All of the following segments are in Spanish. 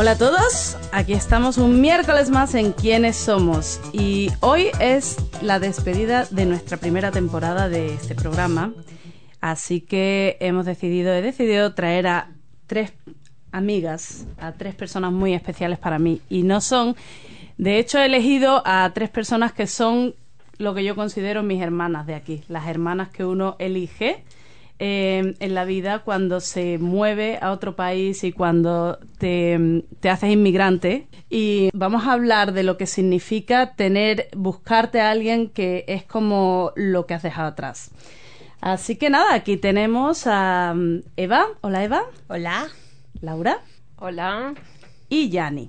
Hola a todos, aquí estamos un miércoles más en Quiénes Somos. Y hoy es la despedida de nuestra primera temporada de este programa, así que hemos decidido, he decidido traer a tres amigas, a tres personas muy especiales para mí. Y no son, de hecho he elegido a tres personas que son lo que yo considero mis hermanas de aquí, las hermanas que uno elige eh, en la vida cuando se mueve a otro país y cuando te, te, haces inmigrante. Y vamos a hablar de lo que significa tener, buscarte a alguien que es como lo que has dejado atrás. Así que nada, aquí tenemos a um, Eva. Hola Eva. Hola. Laura. Hola. Y Yani.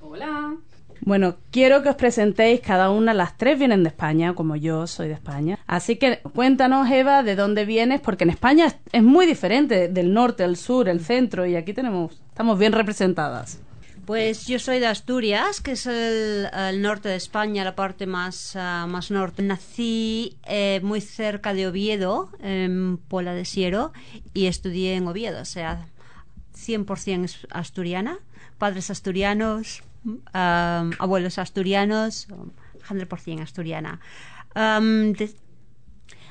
Hola. Bueno, quiero que os presentéis cada una, las tres vienen de España, como yo soy de España. Así que cuéntanos, Eva, de dónde vienes, porque en España es, muy diferente del norte, el sur, el centro, y aquí tenemos, estamos bien representadas. Pues yo soy de Asturias, que es el, el norte de España, la parte más, uh, más norte. Nací eh, muy cerca de Oviedo, en Pola de Siero, y estudié en Oviedo, o sea, 100% asturiana, padres asturianos, um, abuelos asturianos, 100% asturiana. Um, de...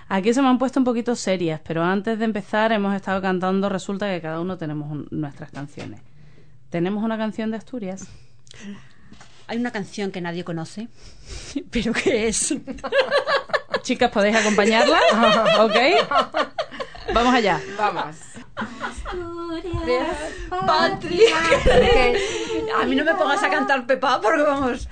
Aquí se me han puesto un poquito serias, pero antes de empezar hemos estado cantando, resulta que cada uno tenemos un, nuestras canciones. ¿Tenemos una canción de Asturias? Hay una canción que nadie conoce, pero ¿qué es? Chicas, ¿podéis acompañarla? ¿Ok? Vamos allá. Vamos. Asturias, patria. A mí no me pongas a cantar Pepa porque vamos.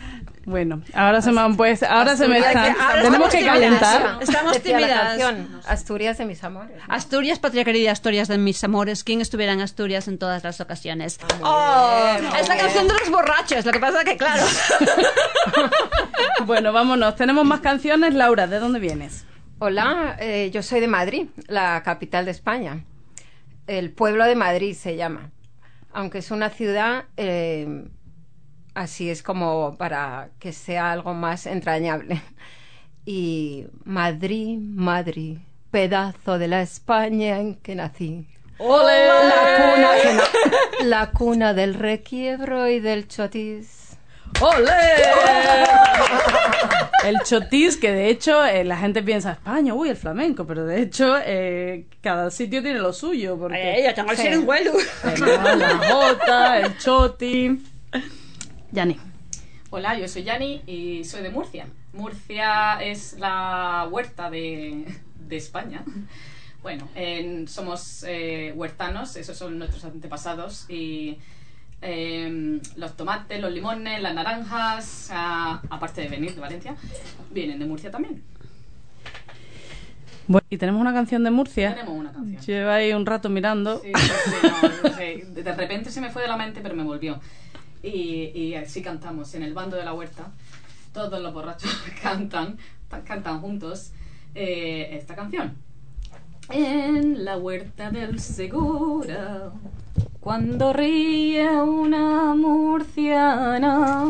Bueno, ahora se me han puesto, ahora se me están, tenemos que calentar. Estamos tímidas. Asturias de mis amores. ¿no? Asturias, patria querida, Asturias de mis amores. ¿Quién estuviera en Asturias en todas las ocasiones? Oh, bien, es la canción de los borrachos, lo que pasa que claro. bueno, vámonos. Tenemos más canciones. Laura, ¿de dónde vienes? Hola, eh, yo soy de Madrid, la capital de España. El pueblo de Madrid se llama. Aunque es una ciudad, eh, así es como para que sea algo más entrañable. Y Madrid, Madrid, pedazo de la España en que nací. ¡Ole! La cuna, la cuna del requiebro y del chotis. ¡Ole! El chotis, que de hecho eh, la gente piensa España, uy, el flamenco, pero de hecho eh, cada sitio tiene lo suyo. Porque eh, yo tengo el cirenguelo. La jota, el choti. Yani. Hola, yo soy Yani y soy de Murcia. Murcia es la huerta de, de España. Bueno, en, somos eh, huertanos, esos son nuestros antepasados y eh, los tomates, los limones, las naranjas, a, aparte de venir de Valencia, vienen de Murcia también. Bueno, y tenemos una canción de Murcia. Tenemos una canción. Lleva ahí un rato mirando. Sí, no, no sé, de repente se me fue de la mente, pero me volvió. Y, y así cantamos en el bando de la huerta. Todos los borrachos cantan, cantan juntos eh, esta canción. En la huerta del Segura, cuando ríe una murciana,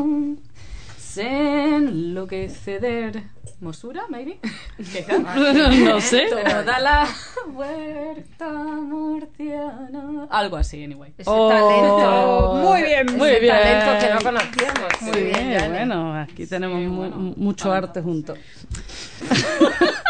se enloquece de hermosura, maybe. no sé. Toda la huerta murciana. Algo así, anyway. Ese talento. Muy bien, Muy ese bien. talento que no conocíamos. Muy Sí, bien, bueno, aquí tenemos Sí, mu- bueno, mucho arte juntos.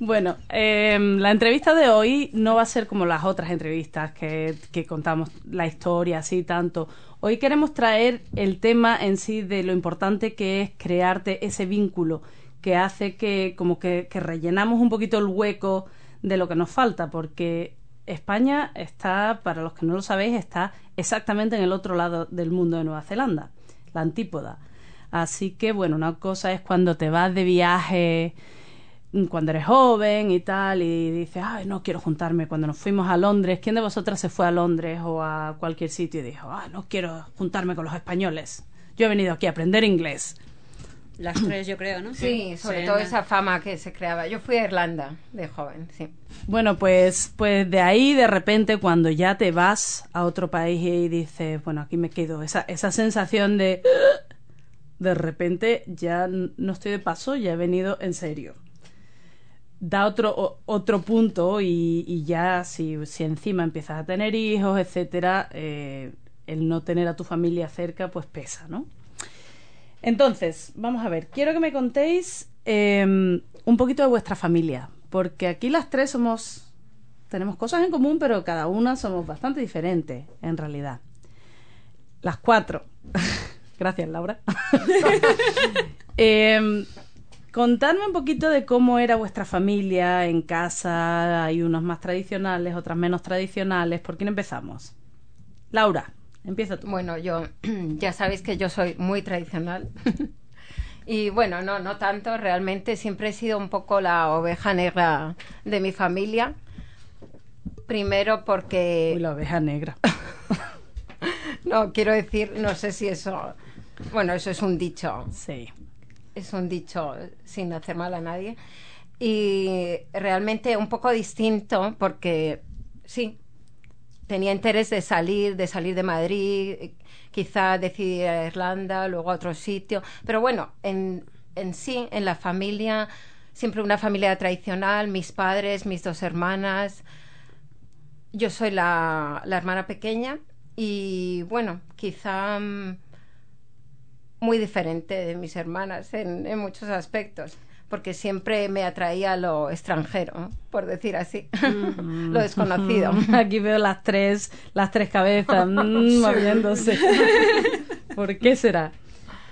bueno, eh, la entrevista de hoy no va a ser como las otras entrevistas que, contamos la historia así tanto. Hoy queremos traer el tema en sí de lo importante que es crearte ese vínculo que hace que como que, que rellenamos un poquito el hueco de lo que nos falta, porque España está, para los que no lo sabéis, está exactamente en el otro lado del mundo de Nueva Zelanda, la antípoda. Así que, bueno, una cosa es cuando te vas de viaje cuando eres joven y tal, y dices, ay, no quiero juntarme. Cuando nos fuimos a Londres, ¿quién de vosotras se fue a Londres o a cualquier sitio y dijo, ah, no quiero juntarme con los españoles? Yo he venido aquí a aprender inglés. Las tres, yo creo, ¿no? Sí, sobre todo esa fama que se creaba. Yo fui a Irlanda de joven, sí. Bueno, pues, pues de ahí de repente cuando ya te vas a otro país y dices, bueno, aquí me quedo, esa, esa sensación de de repente ya no estoy de paso, ya he venido en serio. Da otro, otro punto y, ya si, si, encima empiezas a tener hijos, etcétera, eh, el no tener a tu familia cerca, pues pesa, ¿no? Entonces, vamos a ver, quiero que me contéis em, un poquito de vuestra familia, porque aquí las tres somos, tenemos cosas en común, pero cada una somos bastante diferentes, en realidad. Las cuatro. Gracias, Laura. Em, contadme un poquito de cómo era vuestra familia en casa. Hay unos más tradicionales, otras menos tradicionales. ¿Por quién empezamos? Laura. Empieza tú. Bueno, yo ya sabéis que yo soy muy tradicional. y bueno, no, no tanto. Realmente siempre he sido un poco la oveja negra de mi familia. Primero porque... Uy, la oveja negra. no, quiero decir, no sé si eso... Bueno, eso es un dicho. Sí. Es un dicho sin hacer mal a nadie. Y realmente un poco distinto porque, sí, tenía interés de salir, de salir de Madrid, quizá decidir a Irlanda, luego a otro sitio. Pero bueno, en, en sí, en la familia, siempre una familia tradicional, mis padres, mis dos hermanas. Yo soy la, la hermana pequeña y bueno, quizá mm, muy diferente de mis hermanas en, en muchos aspectos porque siempre me atraía lo extranjero, por decir así, mm. lo desconocido. Aquí veo las tres, las tres cabezas mm, moviéndose. ¿Por qué será?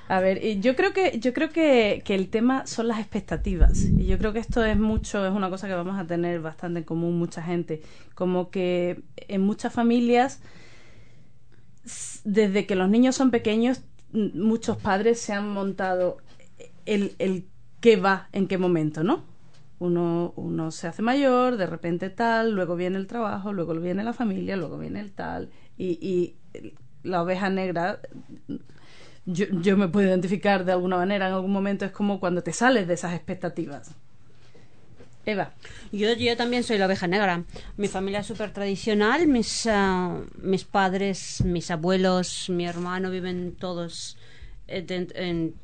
A ver, yo creo que yo creo que, que, el tema son las expectativas y yo creo que esto es mucho es una cosa que vamos a tener bastante en común mucha gente, como que en muchas familias desde que los niños son pequeños muchos padres se han montado el, el qué va en qué momento, ¿no? Uno, uno se hace mayor, de repente tal, luego viene el trabajo, luego viene la familia, luego viene el tal, y, y la oveja negra, yo, yo me puedo identificar de alguna manera en algún momento, es como cuando te sales de esas expectativas. Eva. Yo, yo también soy la oveja negra. Mi familia es súper tradicional. Mis, uh, mis padres, mis abuelos, mi hermano viven todos en, en,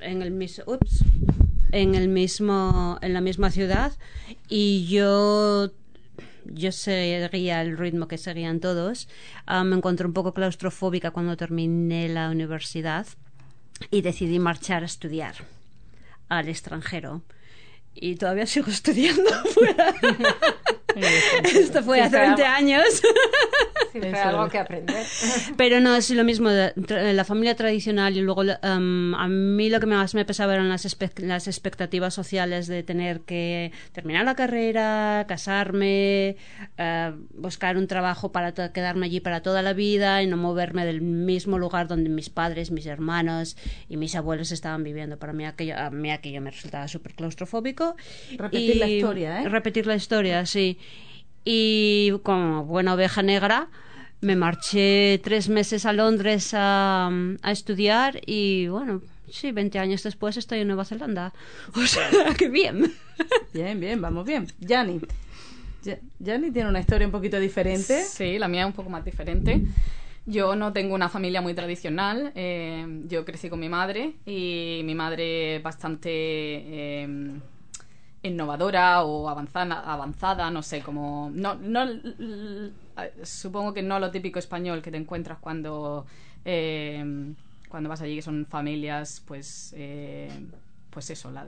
en el mismo. Ups, en el mismo en la misma ciudad y yo yo seguía el ritmo que seguían todos. Ah, me encontré un poco claustrofóbica cuando terminé la universidad y decidí marchar a estudiar al extranjero. Y todavía sigo estudiando fuera. Esto fue hace 20 años. Siempre algo que aprender. Pero no, es lo mismo, la familia tradicional y luego um, a mí lo que más me pesaba eran las, las expectativas sociales de tener que terminar la carrera, casarme, uh, buscar un trabajo para quedarme allí para toda la vida y no moverme del mismo lugar donde mis padres, mis hermanos y mis abuelos estaban viviendo. Para mí aquello, a mí aquello me resultaba súper claustrofóbico. Repetir la historia, ¿eh? Repetir la historia, sí y como buena oveja negra me marché tres meses a Londres a, a estudiar y bueno, sí, 20 años después estoy en Nueva Zelanda. O sea, qué bien. Bien, bien, vamos bien. Yanni. Yanni tiene una historia un poquito diferente. Sí, la mía es un poco más diferente. Yo no tengo una familia muy tradicional. Eh, yo crecí con mi madre y mi madre bastante... Eh, innovadora o avanzada, avanzada no sé, como... No, no, supongo que no lo típico español que te encuentras cuando, eh, cuando vas allí, que son familias, pues... Eh, pues eso, la,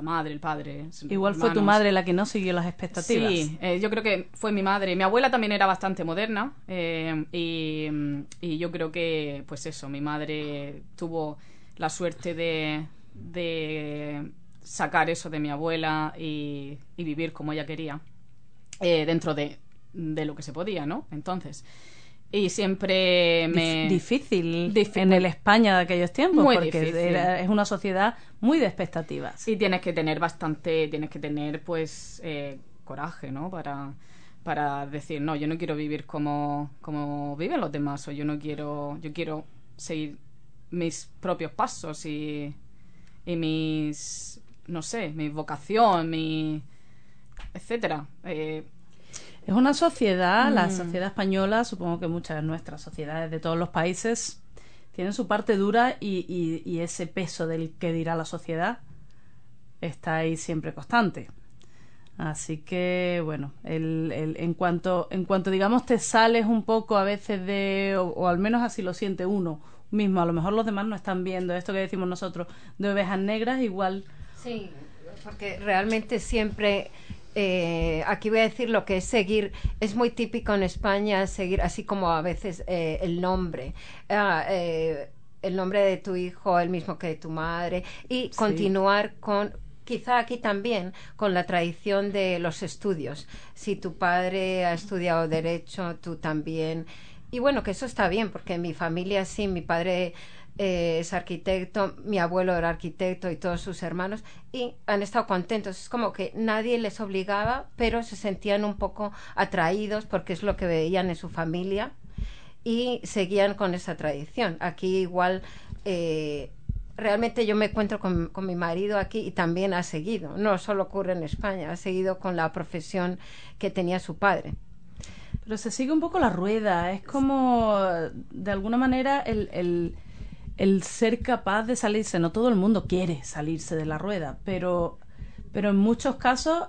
madre, el padre. Igual fue tu madre la que no siguió las expectativas. Sí, eh, yo creo que fue mi madre. Mi abuela también era bastante moderna y, y, yo creo que, pues eso, mi madre tuvo la suerte de, de sacar eso de mi abuela y, vivir como ella quería, eh, dentro de, de, lo que se podía, ¿no? Entonces, y siempre me... Dif- difícil, Difícil. en el España de aquellos tiempos, Muy porque difícil. era- es una sociedad muy de expectativas. Y tienes que tener bastante, tienes que tener pues eh, coraje, ¿no? Para, para decir, no, yo no quiero vivir como, como viven los demás, o yo no quiero, yo quiero seguir mis propios pasos y, y mis, no sé, mi vocación, mi, etcétera. Eh, Es una sociedad, la Mm. sociedad española, supongo que muchas de nuestras sociedades de todos los países tienen su parte dura y, y- y ese peso del que dirá la sociedad está ahí siempre constante. Así que, bueno, el, el- en, cuanto, en cuanto, digamos, te sales un poco a veces de, o, o al menos así lo siente uno mismo, a lo mejor los demás no están viendo esto que decimos nosotros de ovejas negras, igual Sí, porque realmente siempre, eh, aquí voy a decir lo que es seguir, es muy típico en España seguir, así como a veces eh, el nombre. Ah, eh, el nombre de tu hijo, el mismo que de tu madre, y continuar con, quizá aquí también, con la tradición de los estudios. Si tu padre ha estudiado derecho, tú también. Y bueno, que eso está bien, porque en mi familia sí, mi padre es arquitecto, mi abuelo era arquitecto y todos sus hermanos, y han estado contentos. Es como que nadie les obligaba, pero se sentían un poco atraídos porque es lo que veían en su familia y seguían con esa tradición. Aquí igual, eh, realmente yo me encuentro con, con mi marido aquí y también ha seguido. No solo ocurre en España, ha seguido con la profesión que tenía su padre. Pero se sigue un poco la rueda. Es como, de alguna manera, el, el ser capaz de salirse. No todo el mundo quiere salirse de la rueda, pero, pero en muchos casos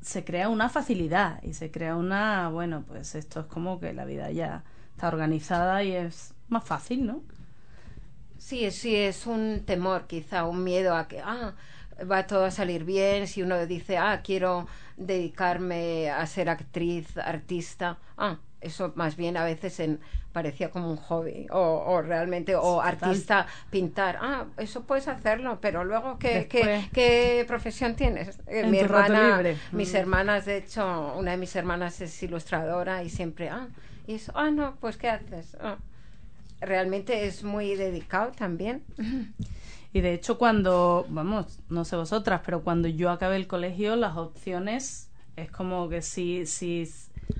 se crea una facilidad y se crea una, bueno, pues esto es como que la vida ya está organizada y es más fácil, ¿no? Sí, sí, es un temor, quizá, un miedo a que, ah, va todo a salir bien. Si uno dice, ah, quiero dedicarme a ser actriz, artista, ah, eso más bien a veces en, parecía como un hobby, o, o realmente, o artista, pintar, ah, eso puedes hacerlo, pero luego, ¿qué, qué, Después- qué profesión tienes? Eh, mi hermana, mis Mm. hermanas, de hecho, una de mis hermanas es ilustradora y siempre, ah, y eso, ah, no, pues, ¿qué haces? Ah realmente es muy dedicado también. Y de hecho cuando, vamos, no sé vosotras, pero cuando yo acabé el colegio, las opciones es como que si, si,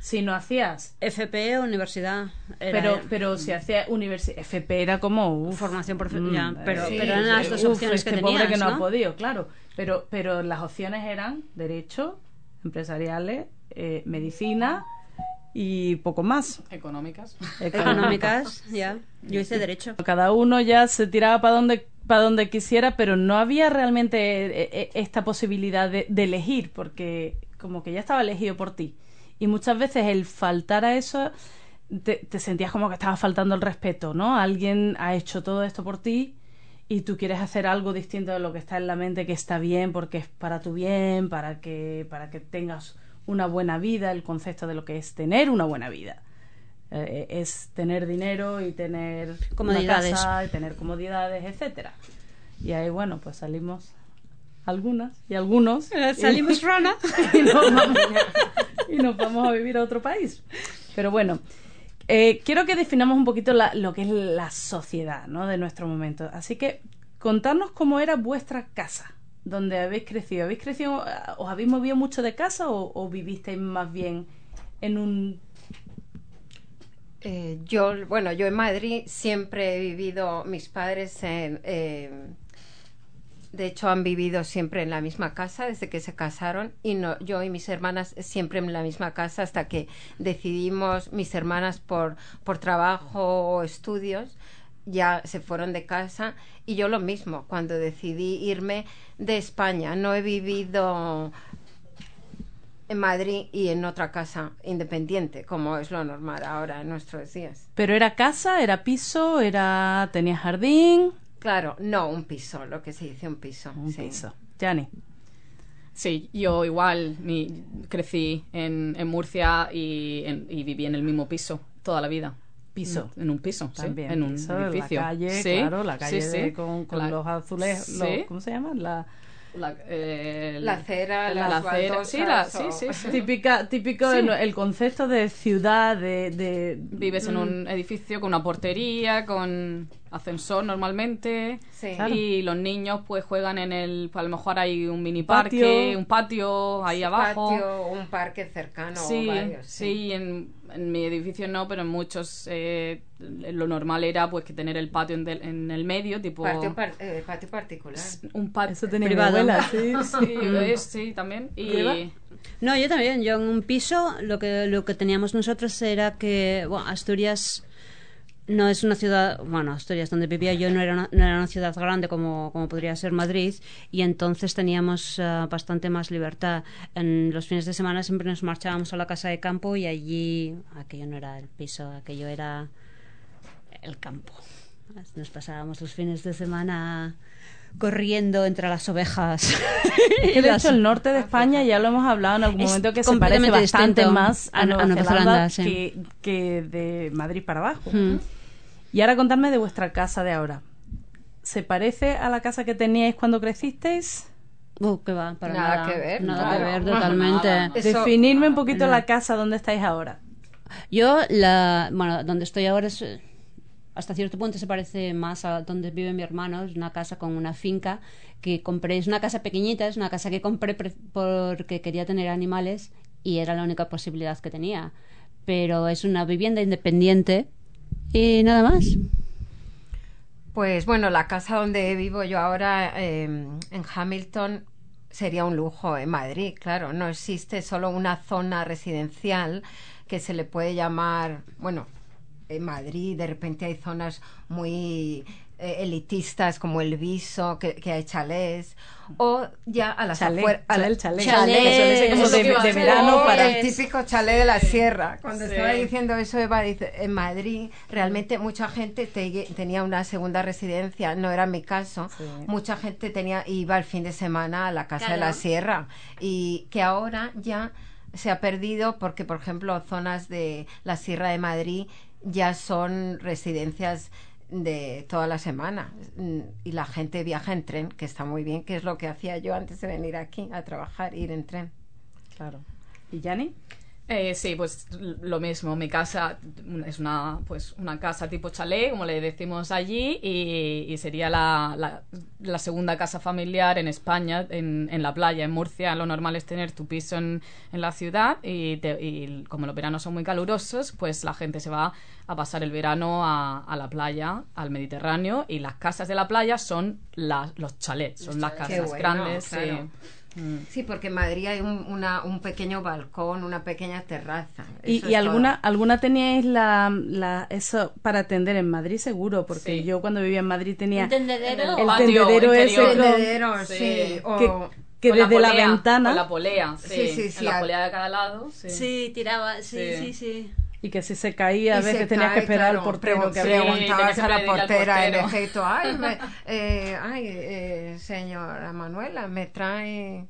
si no hacías FP o universidad. Era- Pero, pero si hacía universidad, FP era como uf, Formación profe- mm, pero- pero eran las dos uf, opciones este que pobre tenías, que no, ha podido, claro. Pero, pero las opciones eran derecho, empresariales, eh, medicina y poco más. económicas. Económicas, ya. Yo hice derecho. Cada uno ya se tiraba para donde para donde quisiera, pero no había realmente eh, eh, esta posibilidad de, de elegir, porque como que ya estaba elegido por ti. Y muchas veces el faltar a eso, te, te sentías como que estaba faltando el respeto, ¿no? Alguien ha hecho todo esto por ti y tú quieres hacer algo distinto de lo que está en la mente, que está bien, porque es para tu bien, para que, para que tengas una buena vida, el concepto de lo que es tener una buena vida. Eh, es tener dinero y tener una Comodidades. casa y tener comodidades, etcétera. Y ahí, bueno, pues salimos algunas y algunos. Eh, Salimos rana. y, nos vamos, y nos vamos a vivir a otro país. Pero bueno, eh, quiero que definamos un poquito la- lo que es la sociedad ¿no? de nuestro momento. Así que contarnos cómo era vuestra casa, donde habéis crecido. ¿Habéis crecido, eh, os habéis movido mucho de casa o, o vivisteis más bien en un... Eh, yo, bueno, yo en Madrid siempre he vivido, mis padres en, eh, de hecho han vivido siempre en la misma casa desde que se casaron y no, yo y mis hermanas siempre en la misma casa hasta que decidimos mis hermanas por, por trabajo o estudios ya se fueron de casa y yo lo mismo cuando decidí irme de España no he vivido en Madrid y en otra casa independiente, como es lo normal ahora en nuestros días. ¿Pero era casa, era piso, era tenía jardín? Claro, no un piso, lo que se dice un piso. Un sí. piso. Yani. Sí, yo igual mi- crecí en, en Murcia y, en- y viví en el mismo piso toda la vida. Piso. En un piso, sí, También, en un piso, edificio. La calle, Sí, claro, la calle sí. de- con, con La- los azulejos, Sí. los- ¿cómo se llama? La, La, eh, La acera, la, acera. Sí, la- sí. Típica, típico Sí. el, el concepto de ciudad, de... de- Vives en un edificio con una portería, con ascensor normalmente. Sí. Claro. Y los niños pues juegan en el... pues, a lo mejor hay un mini Patio. parque, un patio ahí abajo. patio, un parque cercano o Sí, varios, sí, en, en mi edificio no, pero en muchos eh, lo normal era pues que tener el patio en, del- en el medio, tipo Patio, par- eh, patio particular. un patio Eso tenía mi Privado. abuela, sí. Sí, es- sí, también. No, yo también. Yo en un piso lo que, lo que teníamos nosotros era que bueno, Asturias no es una ciudad, bueno, Asturias donde vivía yo no era una, no era una ciudad grande como, como podría ser Madrid y entonces teníamos eh, bastante más libertad. En los fines de semana siempre nos marchábamos a la casa de campo y allí aquello no era el piso, aquello era el campo. Nos pasábamos los fines de semana corriendo entre las ovejas. De Las- hecho el norte de España ya lo hemos hablado en algún Es momento que se parece bastante más a, a- Nueva a Nueva Zelanda, Zelanda, sí. que, que de Madrid para abajo. Mm. Y ahora contadme de vuestra casa de ahora. ¿Se parece a la casa que teníais cuando crecisteis? Uh, que va, para Nada nada. que ver, Nada que ver, totalmente. Nada. Eso- Definirme un poquito no. la casa donde estáis ahora. Yo, la, bueno, donde estoy ahora es, hasta cierto punto se parece más a donde vive mi hermano, es una casa con una finca que compré, es una casa pequeñita, es una casa que compré pre- porque quería tener animales y era la única posibilidad que tenía. Pero es una vivienda independiente y nada más. Pues bueno, la casa donde vivo yo ahora eh, en Hamilton sería un lujo en Madrid, claro. No existe solo una zona residencial que se le puede llamar, bueno, en Madrid de repente hay zonas muy eh, elitistas como el Viso, que, que hay chalés, o ya a las afueras... como Eso de, verano Oh, para... el típico chalet de la sierra. Cuando Sí. estaba diciendo eso, Eva dice, en Madrid realmente mucha gente te- tenía una segunda residencia, no era mi caso. Sí. Mucha gente tenía iba el fin de semana a la casa de la sierra y que ahora ya se ha perdido porque, por ejemplo, zonas de la Sierra de Madrid ya son residencias de toda la semana y la gente viaja en tren, que está muy bien, que es lo que hacía yo antes de venir aquí a trabajar, ir en tren. Claro. ¿Y Yanni? Eh, sí, pues lo mismo. Mi casa es una, pues, una casa tipo chalet, como le decimos allí, y, y sería la, la- la segunda casa familiar en España, en, en la playa. En Murcia lo normal es tener tu piso en, en la ciudad y, te- y como los veranos son muy calurosos, pues la gente se va a pasar el verano a, a la playa, al Mediterráneo, y las casas de la playa son los chalets, son las chalets. casas bueno, grandes. claro. Sí, porque en Madrid hay un, una- un pequeño balcón, una pequeña terraza. ¿Y, y alguna, todo. alguna teníais la, la- eso para atender en Madrid seguro? Porque Sí. yo cuando vivía en Madrid tenía Un tendedero. el patio tendedero ese con- Tendedero, sí. Sí. o- que, que desde la, polea, ventana Con la polea, sí. Sí, sí, sí, En la polea de cada lado, sí. Sí, tiraba, sí, Sí. sí, sí. Y que si se caía a veces se tenías que esperar al claro, portero pregu- que había. Sí, preguntabas que a la al portera en portero. efecto ay, me- eh, ay eh, señora Manuela me trae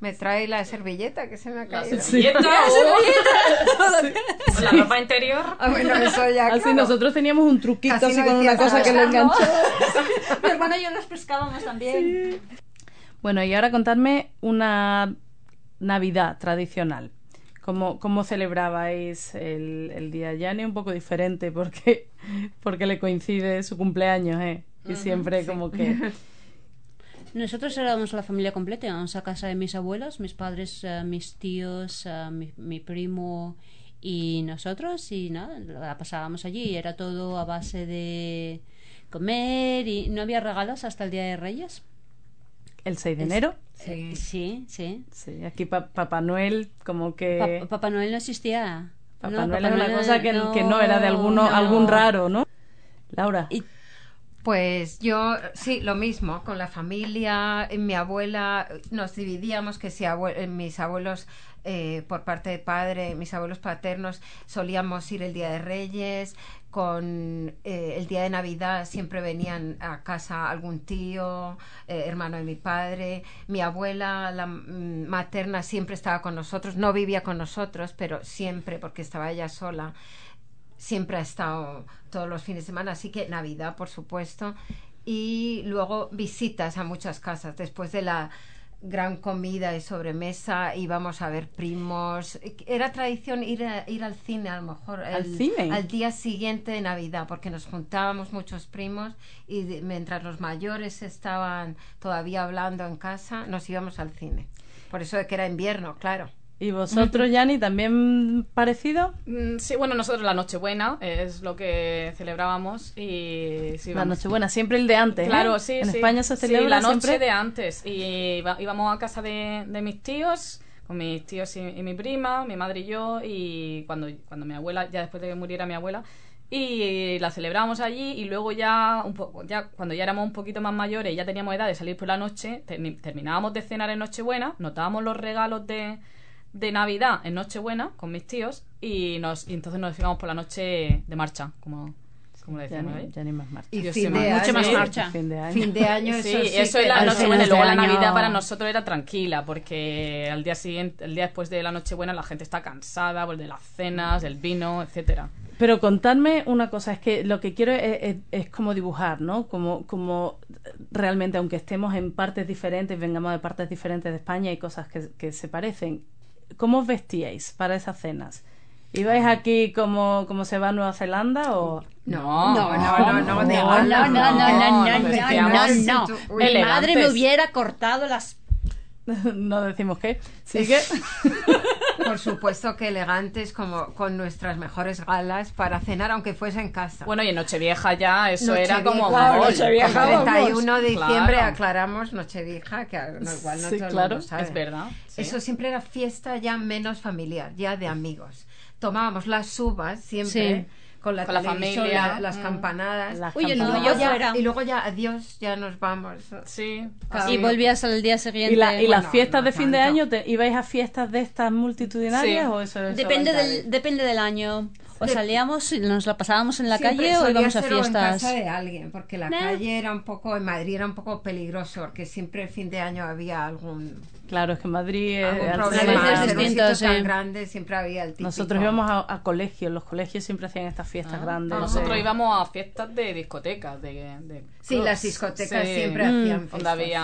me trae la servilleta que se me ha La caído servilleta o la ropa interior. ah, bueno eso ya Así claro. nosotros teníamos un truquito Casi así no con una cosa que lo enganchó. Mi hermano y yo los pescábamos también. Bueno, y ahora contadme una Navidad tradicional. ¿Cómo, cómo celebrabais el, el día Yanni? Un poco diferente porque, porque le coincide su cumpleaños, ¿eh? Y siempre como que... Nosotros éramos la familia completa, íbamos a casa de mis abuelos, mis padres, eh, mis tíos, eh, mi, mi primo y nosotros y nada, la pasábamos allí y era todo a base de comer y no había regalos hasta el Día de Reyes. El 6 de enero. Eh, sí, sí. Sí, aquí pa- Papá Noel como que... Pa- Papá Noel no existía. Papá No, Noel Papá es una Noel cosa que no, que no era de alguno, no. algún raro, ¿no? Laura. Y- Pues yo, sí, lo mismo, con la familia, mi abuela, nos dividíamos, que si abue- eh, mis abuelos eh, por parte de padre, mis abuelos paternos, solíamos ir el Día de Reyes, con eh, el Día de Navidad siempre venían a casa algún tío, eh, hermano de mi padre, mi abuela, la materna, siempre estaba con nosotros, no vivía con nosotros, pero siempre, porque estaba ella sola, siempre ha estado todos los fines de semana, así que Navidad, por supuesto, y luego visitas a muchas casas. Después de la gran comida y sobremesa, íbamos a ver primos. Era tradición ir, a- ir al cine, a lo mejor. ¿Al el- cine? Al día siguiente de Navidad, porque nos juntábamos muchos primos y de- mientras los mayores estaban todavía hablando en casa, nos íbamos al cine. Por eso de que era invierno, claro. ¿Y vosotros, Yanni, también parecido? Mm, Sí, bueno, nosotros la Nochebuena es lo que celebrábamos y sí, La. Nochebuena, siempre el de antes. ¿eh? Claro, sí, En sí. España se Sí, celebra la noche siempre. de antes. Y iba- íbamos a casa de, de mis tíos, con mis tíos y, y mi prima, mi madre y yo, y cuando, cuando mi abuela, ya después de que muriera mi abuela, y la celebramos allí y luego ya, un poco, ya cuando ya éramos un poquito más mayores y ya teníamos edad de salir por la noche, termi- terminábamos de cenar en Nochebuena, nos dábamos los regalos de, de Navidad en Nochebuena con mis tíos y, nos, y entonces nos íbamos por la noche de marcha, como, como le decíamos ahí. ya ni más marcha. Y fin de mucho año, más marcha. Fin de año. Fin de año, Sí, eso sí. eso es la. Y final luego la año- Navidad para nosotros era tranquila, porque al día siguiente, el día después de la Nochebuena, la gente está cansada pues, de las cenas, del vino, etcétera. Pero contadme una cosa, es que lo que quiero es, es- es como dibujar, ¿no? Como, como realmente, aunque estemos en partes diferentes, vengamos de partes diferentes de España, hay cosas que, que se parecen. ¿Cómo os vestíais para esas cenas? ¿Ibais aquí como, como se va a Nueva Zelanda o...? No, no, no, no, no, No, no, no, no, no, no, nos no, vestíamos no, no. Mi madre me hubiera cortado las... no decimos qué. Sigue. Por supuesto que elegantes como con nuestras mejores galas para cenar aunque fuese en casa. Bueno, y en Nochevieja ya eso era como... claro. Nochevieja, el 31 de diciembre Claro. aclaramos Nochevieja, que igual no Sí, todo el claro, mundo sabe. Es verdad. sí. Eso siempre era fiesta ya menos familiar, ya de amigos. Tomábamos las uvas siempre Sí. Con la Con la televisión, familia. la- las Mm. campanadas. Las Oye, no, Y campanadas. luego yo ya- fuera. Y luego ya, adiós, ya nos vamos. Sí. Y volvías al día siguiente. ¿Y, la- y las bueno, fiestas no de fin de tanto. año? te- ¿Ibais a fiestas de estas multitudinarias Sí. o eso, eso Depende del, depende del año. O De- salíamos y nos la pasábamos en la Siempre calle o solía íbamos a ser o en fiestas. casa de alguien, porque la Nah. calle era un poco, en Madrid era un poco peligroso, porque siempre el fin de año había algún, Claro, es que en Madrid... eh, es ser un distinto, sitio tan sí. grande siempre había el típico. Nosotros íbamos a, a colegios, los colegios siempre hacían estas fiestas Ah, grandes. Nosotros de- íbamos a fiestas de discotecas, de, de Sí, clubs. las discotecas Sí. siempre Mm. hacían fiestas. Donde había...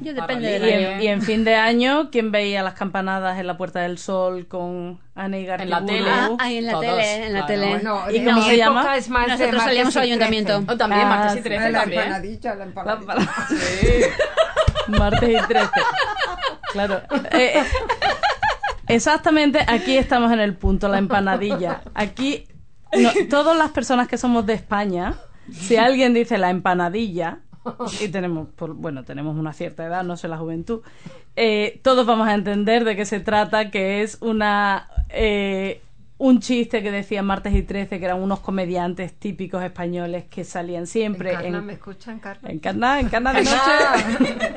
Yo barra depende de Y la- libre. en, y en fin de año, ¿quién veía las campanadas en la Puerta del Sol con Ana y En la tele. Ah, ahí en la Todos, tele, en la claro. tele. Bueno, ¿Y cómo se llama? es más Nosotros salíamos y al ayuntamiento. 13. Oh, también, Ah, martes y sí. 13 la también. empanadilla, la empanadilla. Sí. Martes y 13. Claro. Eh, eh, exactamente, aquí estamos en el punto, la empanadilla. Aquí, no, todas las personas que somos de España, si alguien dice la empanadilla, y tenemos, por- bueno, tenemos una cierta edad, no sé la juventud, eh, todos vamos a entender de qué se trata, que es una... eh, un chiste que decían martes y 13, que eran unos comediantes típicos españoles que salían siempre Encarna, en, ¿Me escuchan, Carla? en Carna, en Carna de noche.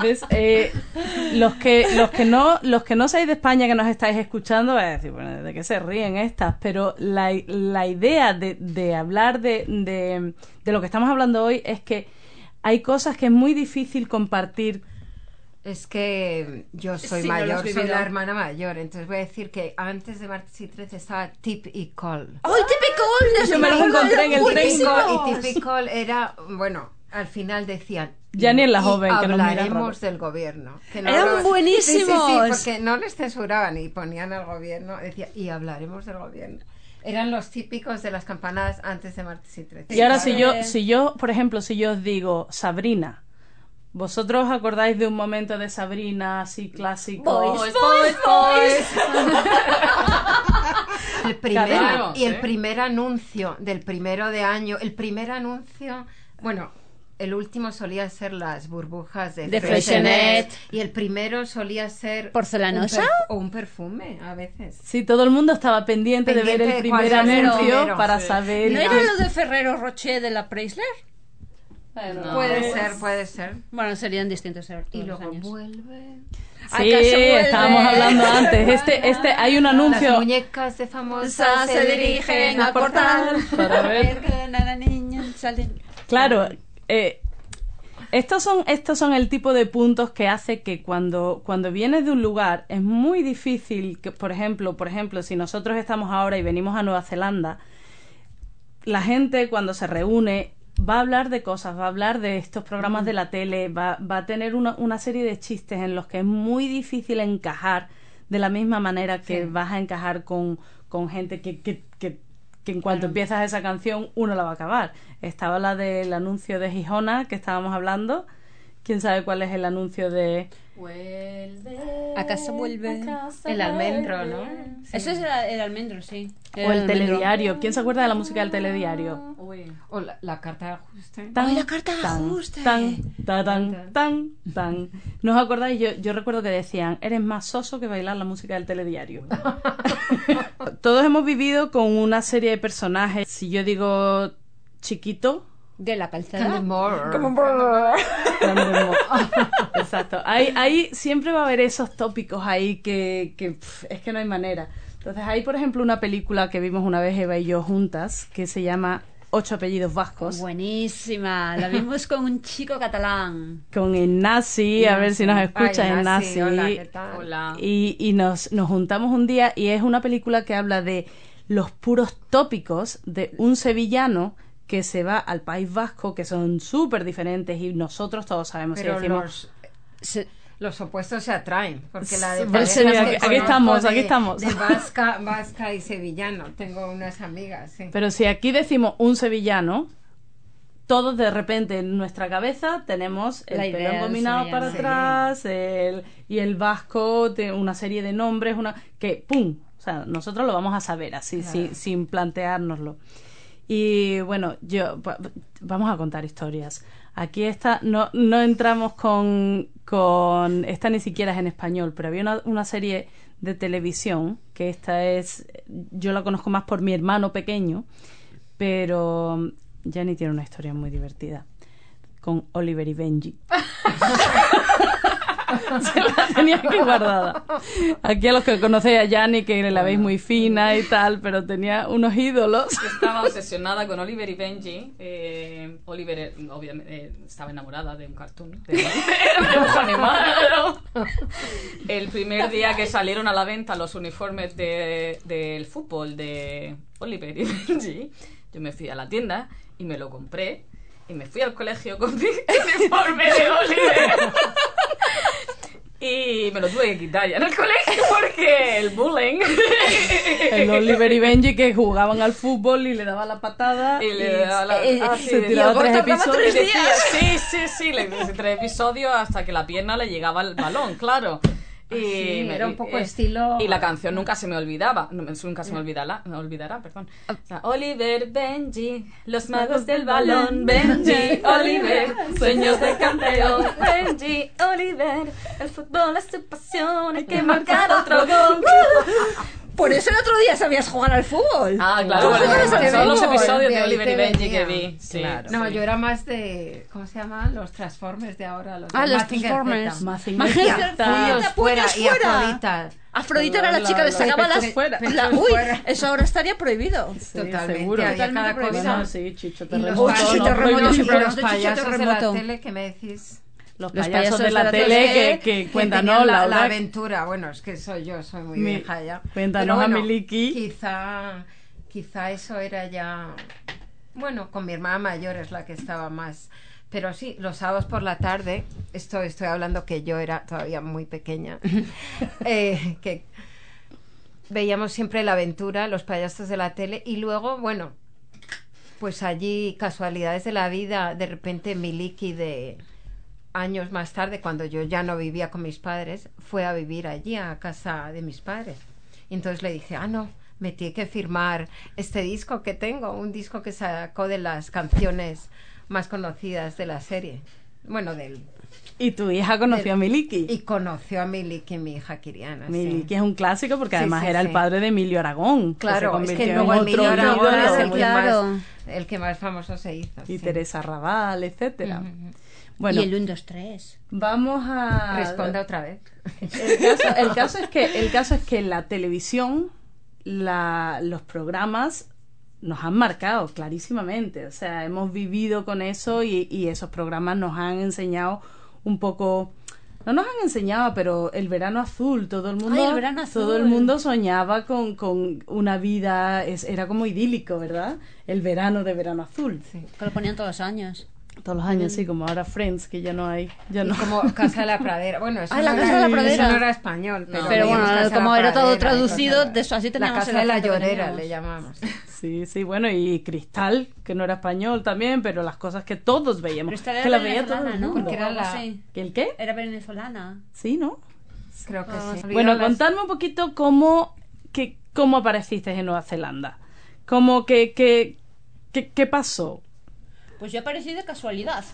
¿Ves? Eh, los que los que no los que no seáis de España que nos estáis escuchando vais a decir bueno de qué se ríen estas pero la, la idea de, de hablar de, de, de lo que estamos hablando hoy es que hay cosas que es muy difícil compartir Es que yo soy Sí, no mayor, soy la hermana mayor, entonces voy a decir que antes de martes y 13 estaba Tip y Col. ¡Ay, típico! Yo me los encontré en el tren. Y Tip y Col era, bueno, al final decían... Ya ni en la y joven, que hablaremos del gobierno. Que Eran lo- buenísimos. Sí, sí, sí, porque no les censuraban y ponían al gobierno, decía, y hablaremos del gobierno. Eran los típicos de las campanadas antes de martes y 13. y ahora si yo si yo por ejemplo si yo os digo Sabrina ¿Vosotros os acordáis de un momento de Sabrina así clásico? Boys, Boys, boys, El primer, Claro, y el primer anuncio del primero de año, el primer anuncio, bueno, el último solía ser las burbujas de, De Freixenet. y el primero solía ser ¿Porcelanosa? un o un perfume a veces. Sí, todo el mundo estaba pendiente, de ver Pendiente el primer anuncio para Sí. saber. ¿No era lo de Ferrero Rocher de la Chrysler? No. Puede ser, puede ser. Bueno, serían distintos Y los luego años. vuelve. Sí, estábamos hablando antes. Este, este, hay un Las anuncio. muñecas de famosas Sa- se dirigen al portal Para ver. que la niña sale- Claro, eh, estos son estos son el tipo de puntos que hace que cuando cuando vienes de un lugar es muy difícil que, por ejemplo, por ejemplo, si nosotros estamos ahora y venimos a Nueva Zelanda, la gente cuando se reúne va a hablar de cosas, va a hablar de estos programas de la tele, va, va a tener una, una serie de chistes en los que es muy difícil encajar de la misma manera que Sí. vas a encajar con, con gente que, que, que, que en cuanto empiezas esa canción uno la va a acabar. Estaba la del anuncio de Gijona que estábamos hablando. ¿Quién sabe cuál es el anuncio de... Vuelve. A casa vuelve. a casa El almendro, ¿no? Eso es el, el almendro, sí. o el almendro. telediario? ¿Quién se acuerda de la música del telediario? Uy. O la, la carta de ajuste. Tan, Ay, la carta de tan, ajuste. Tan, ta, tan, tan, tan. ¿No os acordáis? Yo, yo recuerdo que decían, eres más soso que bailar la música del telediario. Todos hemos vivido con una serie de personajes. Si yo digo chiquito, De la calzada. Candy Moore. grande mo- Exacto. Ahí, ahí siempre va a haber esos tópicos ahí que, que pf, es que no hay manera. Entonces hay, por ejemplo, una película que vimos una vez Eva y yo juntas que se llama Ocho apellidos vascos. Buenísima. La vimos con un chico catalán. con Ignasi, a ver si nos escucha Ay, Ignasi. Hola, ¿qué tal? Hola. Y, y nos, nos juntamos un día y es una película que habla de los puros tópicos de un sevillano que se va al País Vasco, que son súper diferentes y nosotros todos sabemos y Pero decimos... los, Se- los opuestos se atraen. Porque la de aquí- estamos, de- aquí estamos. De vasca, vasca y sevillano. Tengo unas amigas, sí. Pero si aquí decimos un sevillano, todos de repente en nuestra cabeza tenemos el La pelo engominado para atrás el, y el vasco, de una serie de nombres, una que ¡pum! O sea, nosotros lo vamos a saber así, sin, sin planteárnoslo. Y bueno, yo va- vamos a contar historias. Aquí está, no, no entramos con, con, esta ni siquiera es en español, pero había una, una serie de televisión, que esta es, yo la conozco más por mi hermano pequeño, pero Jenny tiene una historia muy divertida con Oliver y Benji. Se la tenía aquí guardada. Aquí a los que conocéis a Yanni, que la veis muy fina y tal, pero tenía unos ídolos. Estaba obsesionada con Oliver y Benji. Eh, Oliver, eh, obviamente, eh, estaba enamorada de un cartoon, de, de un animado. El primer día que salieron a la venta los uniformes de- del fútbol de Oliver y Benji, yo me fui a la tienda y me lo compré. Y me fui al colegio con mi uniforme de Oliver. Y me lo tuve que quitar ya en el colegio porque el bullying. El Oliver y Benji que jugaban al fútbol y le daba la patada. Y le daba la- eh, ah, se sí, tiraba y el tres episodios. tres días. Sí, sí, sí, le hice tres episodios hasta que la pierna le llegaba al balón, claro. Y Sí, me- era un poco eh, estilo- Y la canción nunca se me olvidaba, nunca se me olvidará, me olvidará, perdón. O sea, Oliver, Benji, los magos del balón, Benji, Oliver, sueños de campeón, Benji, Oliver, el fútbol es tu pasión, hay que marcar otro gol. Por eso el otro día sabías jugar al fútbol. Ah, claro, Tú bueno, de son los episodios de Oliver y Benji que vi. Sí, Claro. No, sí. yo era más de. ¿Cómo se llama? Los Transformers de ahora. Los Ah, de los Mazinger Transformers. Z. Mazinger fuera y. Afrodita. Afrodita era la chica que sacaba las fuera. la- uy, fuera. eso ahora estaría prohibido. Sí, Totalmente. seguro. Totalmente prohibido. Bueno, sí, Chicho los Terremoto. Uy, Chicho no Terremoto, los payasos de la tele, ¿qué me decís? Los Los payasos de la tele que, que cuéntanos la, aventura. Bueno, es que soy yo, soy muy Mi- vieja ya. cuéntanos a Miliki. Quizá, quizá eso era ya. Bueno, con mi hermana mayor es la que estaba más. Pero sí, los sábados por la tarde, esto estoy hablando que yo era todavía muy pequeña, eh, que veíamos siempre la aventura, los payasos de la tele, y luego, bueno, pues allí, casualidades de la vida, de repente Miliki de años más tarde, cuando yo ya no vivía con mis padres, fue a vivir allí, a casa de mis padres. Y entonces le dije, ah, no, me tiene que firmar este disco que tengo, un disco que sacó de las canciones más conocidas de la serie. Bueno, del... Y tu hija conoció a Miliki. Y conoció a Miliki, mi hija Kiriana. sí. Miliki es un clásico porque Sí, además sí, era el padre de Emilio Aragón. que se Claro, es que en luego otro Emilio Aragón es el que, claro. más, el que más famoso se hizo. Y sí. Teresa Raval, etcétera. Ujú. Bueno, Y el 1, 2, 3. vamos a Responde otra vez. El caso, el caso es que el caso es que la televisión, la, los programas nos han marcado clarísimamente. O sea, hemos vivido con eso y, y esos programas nos han enseñado un poco no nos han enseñado, pero el verano azul, todo el mundo, Ay, el verano azul. todo el mundo soñaba con, con una vida, es- era como idílico, ¿verdad? El verano de verano azul. Que lo ponían todos los años. Todos los años, sí, como ahora Friends, que ya no hay, ya Y no. como Casa de la Pradera. Bueno, eso, Ah, la no, Casa era, de la Pradera. eso no era español. Pero, bueno, Casa como la era todo traducido, de eso así La teníamos Casa el de la Llorera le llamamos. Sí, sí, bueno, y Cristal, que no era español también, pero las cosas que todos veíamos, Pero esta era que veía todo venezolana, el ¿no? mundo. Porque era la- así. ¿Que ¿El qué? Era venezolana. Sí, ¿no? Creo que Ah, sí. Bueno, Las- contadme un poquito cómo, que, cómo aparecisteis en Nueva Zelanda. Cómo que, que, que- qué pasó. Pues yo aparecí de casualidad.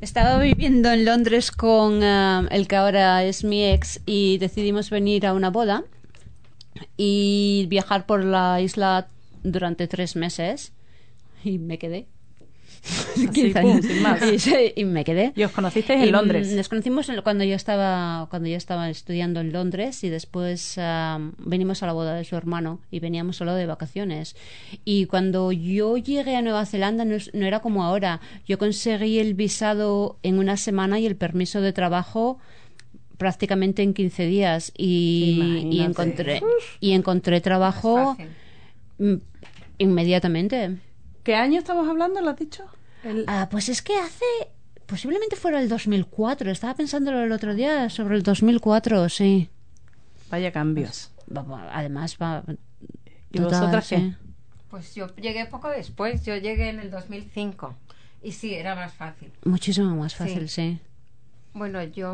Estaba viviendo en Londres con eh, el que ahora es mi ex y decidimos venir a una boda y viajar por la isla durante tres meses y me quedé. Así, 15 pum, sin más. Y, me quedé. Y os conocisteis en Y, Londres. Nos conocimos cuando yo estaba cuando yo estaba estudiando en Londres y después venimos a la boda de su hermano y veníamos solo de vacaciones. Y cuando yo llegué a Nueva Zelanda no, es- no era como ahora. Yo conseguí el visado en una semana y el permiso de trabajo prácticamente en 15 días y, encontré y encontré trabajo mm, inmediatamente. ¿Qué año estamos hablando, lo has dicho? El- Ah, pues es que hace. Posiblemente fuera el 2004. Estaba pensándolo el otro día sobre el 2004, sí. Vaya cambios. Va- Además, va. ¿Y total, vosotras qué? sí. Pues yo llegué poco después. Yo llegué en el 2005. Y sí, era más fácil. Muchísimo más fácil, sí. Bueno, yo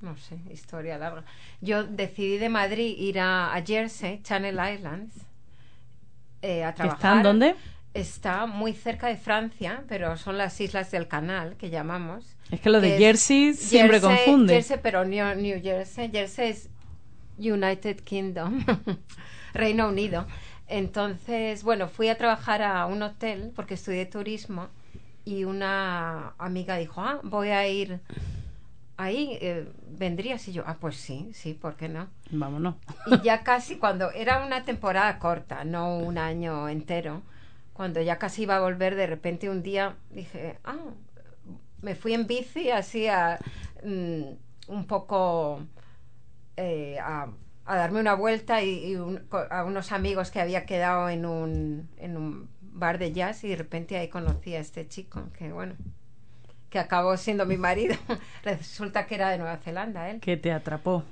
no sé, historia larga. Yo decidí de Madrid ir a, a Jersey, Channel Islands, eh, a ¿Que trabajar. están dónde? Está muy cerca de Francia, pero son las islas del canal que llamamos. Es que lo de Jersey siempre Jersey- confunde. Jersey, pero New, New Jersey. Jersey es United Kingdom, Reino Unido. Entonces, bueno, fui a trabajar a un hotel porque estudié turismo y una amiga dijo, ah, voy a ir ahí, eh, ¿vendrías? Y yo, ah, pues sí, sí, ¿por qué no? Vámonos. Y ya casi cuando era una temporada corta, no un año entero, cuando ya casi iba a volver, de repente un día dije, ah, me fui en bici así a mm, un poco eh, a, a darme una vuelta y, y un- co- a unos amigos que había quedado en un, en un bar de jazz y de repente ahí conocí a este chico que bueno que acabó siendo mi marido resulta que era de Nueva Zelanda él Que te atrapó.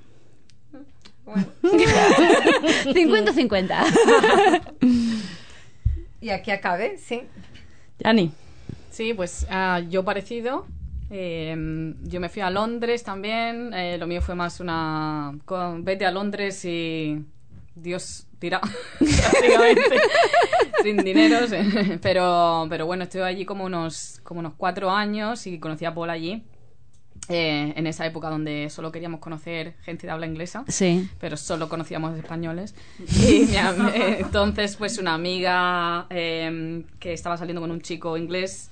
bueno 50-50. y aquí acabé sí Yani, Sí, pues ah, yo parecido. Eh, yo me fui a Londres también. eh, lo mío fue más una. con- vete a Londres y. Dios tira. prácticamente. Sin dinero. sí. Pero, pero bueno, estuve allí como unos, como unos cuatro años y conocí a Paul allí. Eh, en esa época donde solo queríamos conocer gente de habla inglesa Sí. pero solo conocíamos españoles. Y entonces, pues una amiga eh, que estaba saliendo con un chico inglés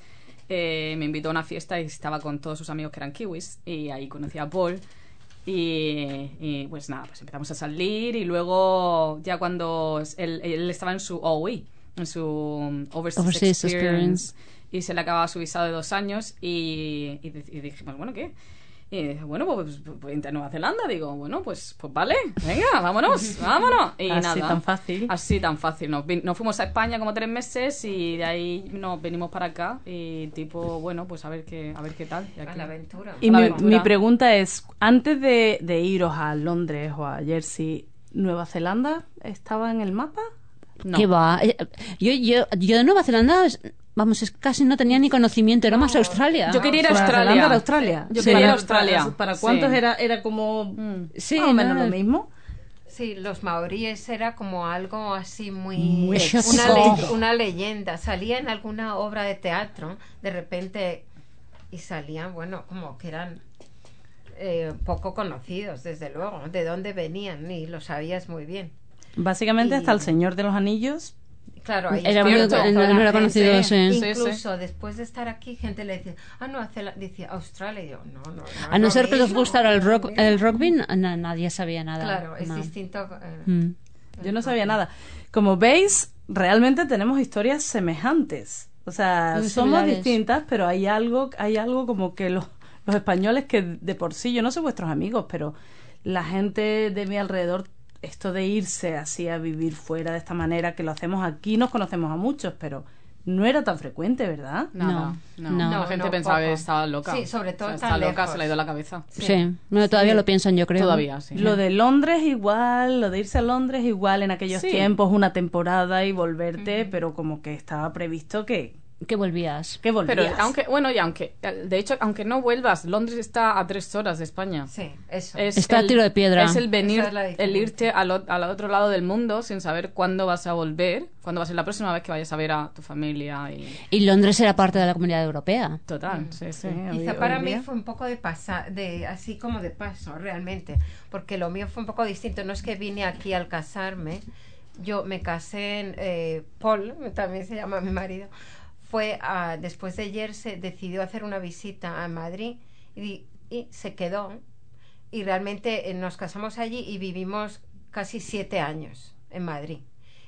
eh, me invitó a una fiesta y estaba con todos sus amigos que eran kiwis y ahí conocí a Paul. Y, y, pues nada, pues empezamos a salir y luego ya cuando él, él estaba en su OE, en su um, Overseas, Overseas Experience, Experience. Y se le acababa su visado de dos años y, y, di- y dijimos, bueno, ¿qué? Y dije, bueno, pues, pues, pues irte a Nueva Zelanda. Digo, bueno, pues, pues vale, venga, vámonos, vámonos. Y Así nada. tan fácil. Así tan fácil. Nos, nos fuimos a España como tres meses y de ahí nos venimos para acá y tipo, bueno, pues a ver qué, a ver qué tal. Y a la aventura y La mi, aventura. mi pregunta es, antes de, de iros a Londres o a Jersey, ¿Nueva Zelanda estaba en el mapa? No. ¿Qué va? Eh, Yo, yo, yo de Nueva Zelanda, vamos, es casi no tenía ni conocimiento, era más Australia. Yo quería ir a Australia. Zelanda Australia. Yo Sí. quería ir a Para- Australia. ¿Para, para Sí. cuántos era, era como Mm. Sí, más o menos no, lo mismo? Sí, los maoríes era como algo así muy... Muy una, exótico. le- una leyenda. Salía en alguna obra de teatro, de repente, y salían, bueno, como que eran eh, poco conocidos, desde luego. De dónde venían, y lo sabías muy bien. Básicamente Y- hasta el Señor de los Anillos. Claro, ahí Era está muy- no- no era conocido, sí. Sí, sí. Incluso después de estar aquí, gente le decía, ah, no, hace la- decía Australia. Y yo, no, no, no. A no ser que les gustara el, rock, mismo". el rugby, na- nadie sabía nada. Claro, es No. distinto. eh, Mm. Yo no sabía nada. Como veis, realmente tenemos historias semejantes. O sea, Muy somos similares. distintas, pero hay algo, hay algo como que los, los españoles que de por sí, yo no sé vuestros amigos, pero la gente de mi alrededor, esto de irse así a vivir fuera de esta manera, que lo hacemos aquí, nos conocemos a muchos, pero no era tan frecuente, ¿verdad? No, no, no. La gente No, pensaba poco. que estaba loca. Sí, sobre todo O sea, tan está loca, lejos. se le ha ido la cabeza. Sí, bueno, todavía lo piensan, yo creo. Todavía, sí. Lo de Londres igual, lo de irse a Londres igual en aquellos Sí. tiempos, una temporada y volverte, pero como que estaba previsto que, Que volvías. que volvías. Pero aunque, bueno, y aunque, de hecho, aunque no vuelvas, Londres está a tres horas de España. Sí, eso. Es Está a el- tiro de piedra. Es el venir, es el irte al, al otro lado del mundo sin saber cuándo vas a volver, cuándo va a ser la próxima vez que vayas a ver a tu familia. Y... Y Londres era parte de la comunidad europea. Total, sí, sí. hoy- Quizá hoy para mí fue un poco de pasar, de así como de paso, realmente, porque lo mío fue un poco distinto. No es que vine aquí al casarme, yo me casé en eh, Paul, también se llama mi marido, fue a- después de ayer se decidió hacer una visita a Madrid y, y se quedó y realmente eh, nos casamos allí y vivimos casi siete años en Madrid.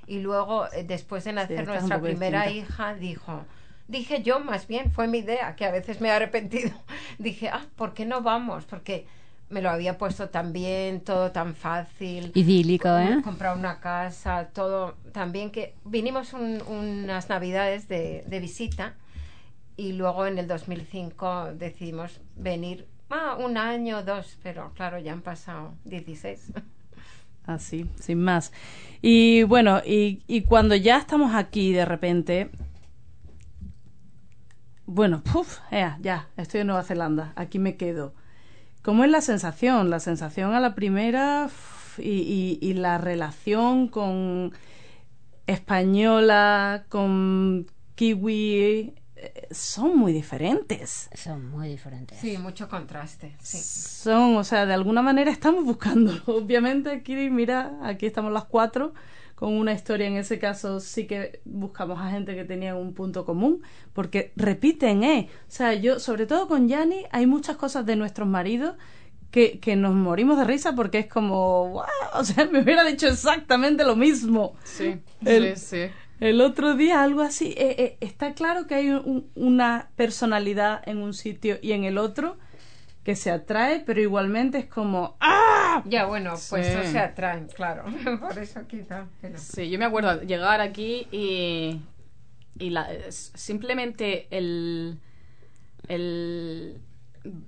Y luego, eh, después de nacer nuestra primera distinta. hija, dijo, dije yo más bien, fue mi idea, que a veces me he arrepentido. Dije, ah, ¿por qué no vamos? Porque me lo había puesto tan bien, todo tan fácil. Idílico, ¿eh? Comprar una casa, todo también que vinimos un- unas navidades de, de visita y luego en el 2005 decidimos venir ah, un año, dos, pero claro, ya han pasado 16. Así, sin más. Y bueno, y, y cuando ya estamos aquí de repente, bueno, puf, ea, ya, estoy en Nueva Zelanda, aquí me quedo. ¿Cómo es la sensación? La sensación a la primera y, y- y la relación con española, con kiwi, eh, son muy diferentes. Son muy diferentes. Sí, mucho contraste. Sí. Son, o sea, de alguna manera estamos buscando. Obviamente aquí, mira, aquí estamos las cuatro con una historia. En ese caso sí que buscamos a gente que tenía un punto común, porque repiten, ¿eh? O sea, yo, sobre todo con Yanni, hay muchas cosas de nuestros maridos que, que nos morimos de risa porque es como, "Guau", o sea, me hubiera dicho exactamente lo mismo. Sí, El- sí, sí. El otro día algo así, eh, eh, está claro que hay un- una personalidad en un sitio y en el otro que se atrae, pero igualmente es como ¡ah! Ya, bueno, pues Sí. eso se atraen, claro. Por eso quizá. pero- Sí, yo me acuerdo llegar aquí y, y la- simplemente el, el,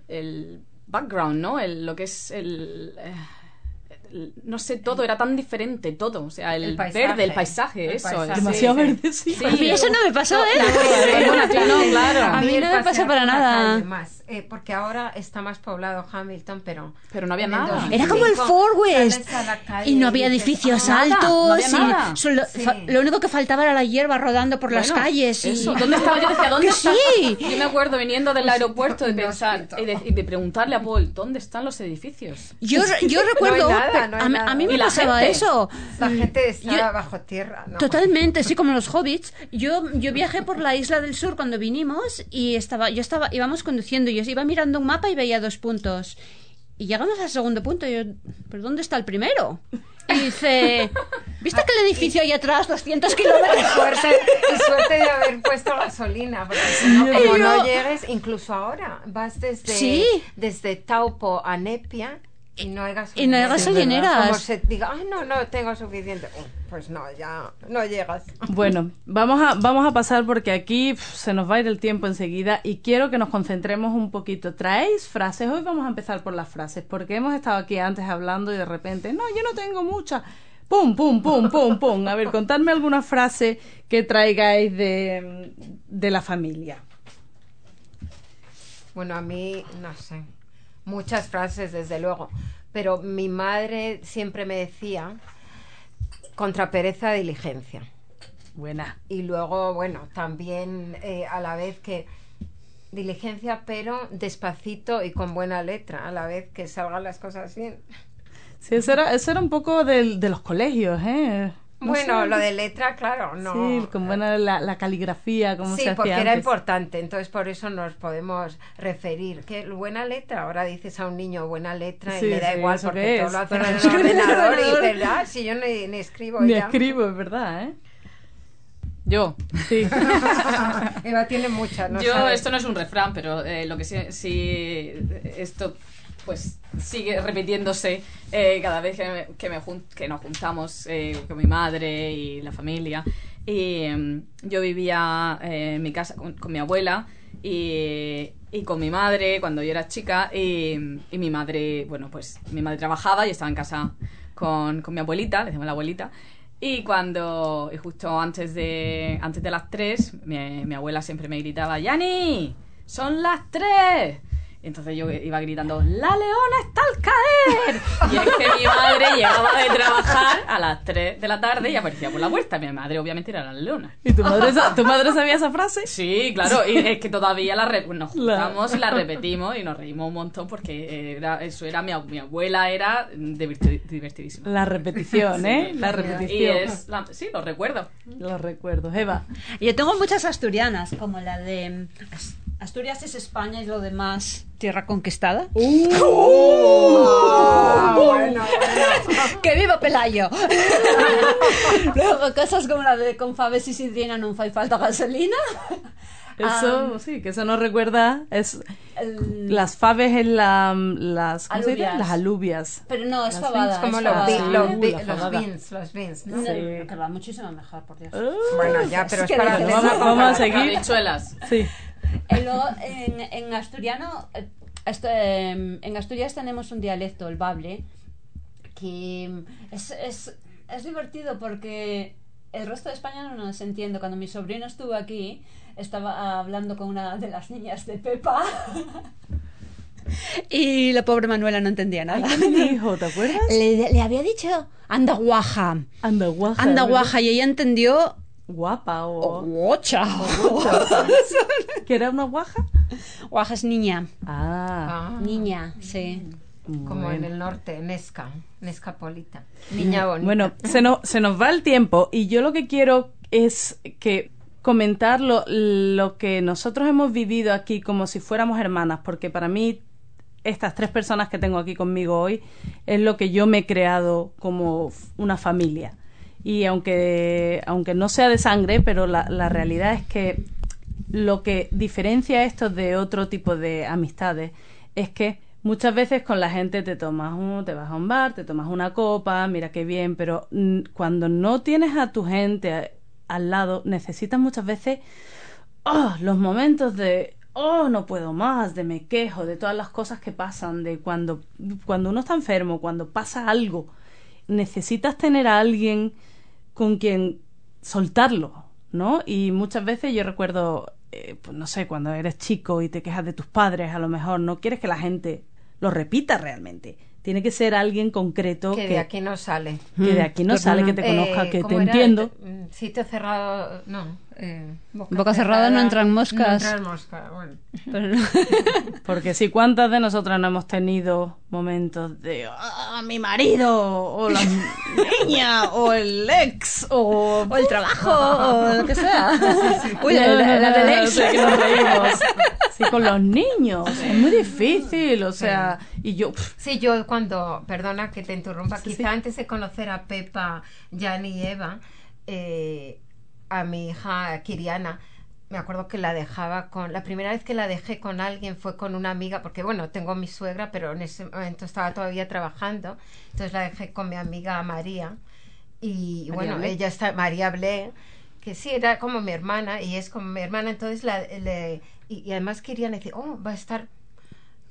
el background, ¿no? El, lo que es el, eh, el- No sé, todo era tan diferente, todo. O sea, el, El paisaje. verde, el paisaje, El eso. paisaje. Demasiado sí. verde, sí. Sí. A mí eso no me pasó, ¿eh? No, claro. A mí no me pasa pasear para nada. más, eh, porque ahora está más poblado Hamilton, pero... Pero no había nada. 2005 Era como el Far West. calle Y no había edificios "Ah, nada, altos. no había y solo- lo único que faltaba era la hierba rodando por las Bueno, calles. Y... eso. ¿Dónde estaba? Yo decía, ¿dónde Que está? sí. Yo me acuerdo viniendo del aeropuerto de pensar y de, de preguntarle a Paul, ¿dónde están los edificios? Yo, yo recuerdo, nada, pero no hay a, nada. a mí me pasaba gente. eso. La gente estaba Yo- bajo tierra, ¿no? Totalmente, sí, como los hobbits. Yo, yo viajé por la isla del sur cuando vinimos y estaba, yo estaba, íbamos conduciendo y yo iba mirando un mapa y veía dos puntos. Y llegamos al segundo punto y yo, ¿pero dónde está el primero? Y dice, ¿viste aquel edificio ahí atrás, 200 Y kilómetros? suerte, y suerte de haber puesto gasolina, porque si no, como Pero- no llegues, incluso ahora, vas desde, Sí. desde Taupo a Nepia y no hay. Y no hay gasolineras. Como se diga, ay, no, no tengo suficiente. Oh, Pues no, ya no llegas. Bueno, vamos a, vamos a pasar porque aquí se nos va a ir el tiempo enseguida y quiero que nos concentremos un poquito. ¿Traéis frases? Hoy vamos a empezar por las frases porque hemos estado aquí antes hablando y de repente, no, yo no tengo muchas. Pum, pum, pum, pum, pum. A ver, contadme alguna frase que traigáis de, de la familia. Bueno, a mí, no sé, muchas frases, desde luego, pero mi madre siempre me decía, contra pereza, diligencia. Buena. Y luego, bueno, también eh, a la vez que diligencia, pero despacito y con buena letra, a la vez que salgan las cosas bien. Sí, eso era, eso era un poco del- de los colegios, ¿eh? No bueno, sé. lo de letra, claro, no. Sí, con buena la, la caligrafía, como Sí, se hacía porque era importante, entonces por eso nos podemos referir. Que buena letra, ahora dices a un niño buena letra y Sí, le da sí, igual ¿eso porque todo es? lo Pero en el ordenador y dices, ah, si yo ni, ni escribo Ni ya. escribo, es verdad, ¿eh? Yo. Sí. Eva tiene muchas, ¿no? Yo, sabe. esto no es un refrán, pero eh, lo que sí, sí, esto pues sigue repitiéndose eh, cada vez que, que, nos juntamos eh, con mi madre y la familia. Y em, yo vivía eh, en mi casa con, mi abuela y, y con mi madre cuando yo era chica y, y mi madre, bueno, pues mi madre trabajaba y estaba en casa con, con mi abuelita, le decimos la abuelita, y cuando, y justo antes de, antes de las 3, mi, mi abuela siempre me gritaba, ¡Yani! ¡Son las 3! Y entonces yo iba gritando, ¡La leona está al caer! Y es que mi madre llegaba de trabajar a las 3 de la tarde y aparecía por la puerta. Mi madre obviamente era la leona. ¿Y tu madre, tu madre sabía esa frase? Sí, claro, y es que todavía la re- nos La- juntamos y la repetimos y nos reímos un montón porque era, eso era mi, mi abuela era diverti- divertidísima. La repetición, ¿eh? La Y repetición. es, la- sí, lo recuerdo. Los recuerdos. Eva. Yo tengo muchas asturianas, como la de Asturias es España y lo demás tierra conquistada. Ah, bueno, ¡Que viva Pelayo! Luego cosas como la de con faves y sidrina no fai falta gasolina. Eso, sí, que eso nos recuerda. Es, El- las faves en la, las, ¿cómo se dice? Alubias. Las alubias. Pero no, es Las fabada. Es como es los, fabada. los, uh, la los beans, los beans, ¿no? No, Sí. Que va muchísimo mejor, por Dios. Bueno, ya, pero es que para Vamos, vamos a seguir. Habichuelas. Sí. Y luego, en, en asturiano, eh, esto, eh, en Asturias tenemos un dialecto, el bable, que es, es, es divertido porque el resto de España no nos entiende. Cuando mi sobrino estuvo aquí, estaba hablando con una de las niñas de Pepa. Y la pobre Manuela no entendía nada. ¿Qué me dijo? ¿Te acuerdas? Le, le había dicho, anda guaja, Anda guaja. anda guaja, y ella entendió, Guapa oh, o... guacha. ¿Que era una guaja? Guaja es niña, Ah. Ah, niña, sí. como en el norte, Nesca, Nescapolita. Niña bonita. Bueno, se nos, se nos va el tiempo y yo lo que quiero es que comentar lo, lo que nosotros hemos vivido aquí como si fuéramos hermanas, porque para mí estas tres personas que tengo aquí conmigo hoy es lo que yo me he creado como una familia. Y aunque, aunque no sea de sangre, pero la, la realidad es que lo que diferencia esto de otro tipo de amistades es que muchas veces con la gente te tomas un, te vas a un bar, te tomas una copa, mira qué bien, pero cuando no tienes a tu gente al lado, necesitas muchas veces oh, los momentos de oh, no puedo más, de me quejo, de todas las cosas que pasan, de cuando, cuando uno está enfermo, cuando pasa algo, necesitas tener a alguien con quien soltarlo, ¿no? Y muchas veces yo recuerdo, eh, pues no sé, cuando eres chico y te quejas de tus padres, a lo mejor no quieres que la gente lo repita realmente. Tiene que ser alguien concreto que que, de aquí no sale. que de aquí no sale, que te conozca, Eh, que te entiendo. Mm, Sitio cerrado, no. Eh, Boca cerrada no entran moscas. No entran moscas, bueno. Pero no. Porque sí, ¿cuántas de nosotras no hemos tenido momentos de "Ah, mi marido, o la niña, o el ex, o, O el trabajo, o lo que sea. Uy, la, la- la del ex. Sí, que nos reímos. Sí, con los niños. Es muy difícil, o sea, y yo... pff, Sí, yo cuando, perdona que te interrumpa, Sí, quizá sí. antes de conocer a Pepa, Jan y Eva, eh, a mi hija Kiriana, me acuerdo que la dejaba con, la primera vez que la dejé con alguien fue con una amiga, porque bueno, tengo mi suegra, pero en ese momento estaba todavía trabajando, entonces la dejé con mi amiga María, y María bueno, Blé. ella está, María Blé, que sí, era como mi hermana, y es como mi hermana, entonces la, le, y, y además Kiriana decía, oh, va a estar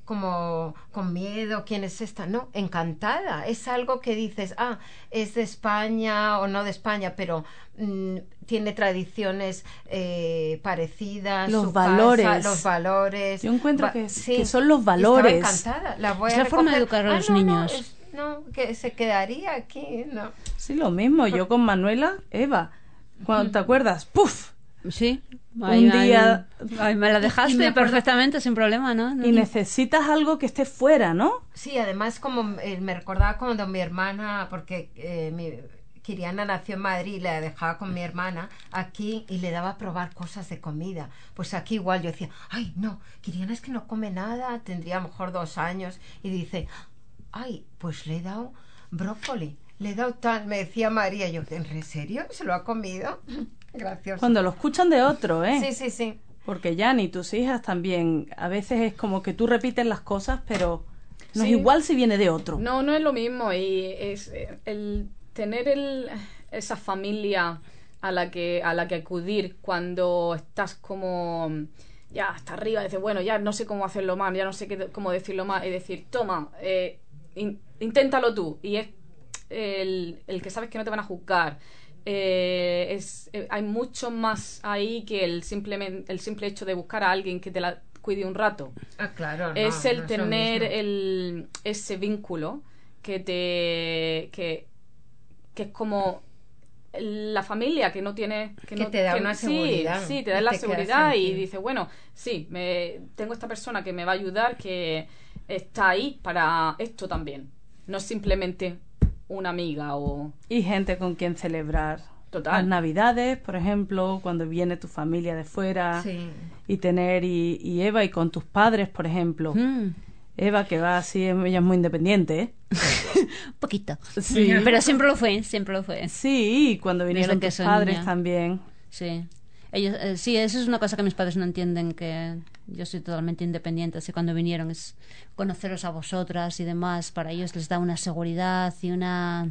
como con miedo, ¿quién es esta? No, encantada. Es algo que dices, ah, es de España o no de España, pero mm, tiene tradiciones eh, parecidas. Los casa, valores. los valores. Yo encuentro Va- que sí, que son los valores. encantada. La voy Es a la forma de educar a los no, no, niños. es- No, que se quedaría aquí, no. Sí, lo mismo, yo con Manuela, Eva, cuando te acuerdas, ¡puf! Sí. Un día- ay, me la dejaste me perfectamente, sin problema, ¿no? No, Y necesitas algo que esté fuera, ¿no? Sí, además como eh, me recordaba cuando mi hermana, porque eh, mi Kiriana nació en Madrid y la dejaba con mi hermana aquí y le daba a probar cosas de comida. Pues aquí igual yo decía, ay no, Kiriana es que no come nada, tendría a lo mejor dos años y dice, ay, pues le he dado brócoli, le he dado tal, me decía María, yo, ¿en serio? ¿Se lo ha comido? Gracioso. Cuando lo escuchan de otro, ¿eh? Sí, sí, sí. Porque ya ni tus hijas también, a veces es como que tú repites las cosas, pero no Sí. es igual si viene de otro. No, no es lo mismo y es eh, el tener el, esa familia a la que a la que acudir cuando estás como ya hasta arriba, dices, bueno, ya no sé cómo hacerlo más, ya no sé qué, cómo decirlo más y decir, toma, eh, in- inténtalo tú y es el, el que sabes que no te van a juzgar. Eh, es, eh, hay mucho más ahí que el, simplemente, el simple hecho de buscar a alguien que te la cuide un rato Ah, claro. no, es no el tener el, ese vínculo que te que, que es como la familia que no tiene que, Que no- te da que- una sí, seguridad, sí, te da la te queda seguridad y dice bueno sí me tengo esta persona que me va a ayudar que está ahí para esto también no simplemente una amiga o Y gente con quien celebrar. Total. Las navidades, por ejemplo, cuando viene tu familia de fuera. Sí. Y tener, y, y Eva, y con tus padres, por ejemplo. Mm, Eva, que va así, ella es muy independiente, ¿eh? un poquito. Sí. Pero siempre lo fue, siempre lo fue. Sí, y cuando vinieron tus padres niña. también. Sí. Ellos, eh, sí, eso es una cosa que mis padres no entienden, que yo soy totalmente independiente. Así cuando vinieron es conoceros a vosotras y demás, para ellos les da una seguridad y una...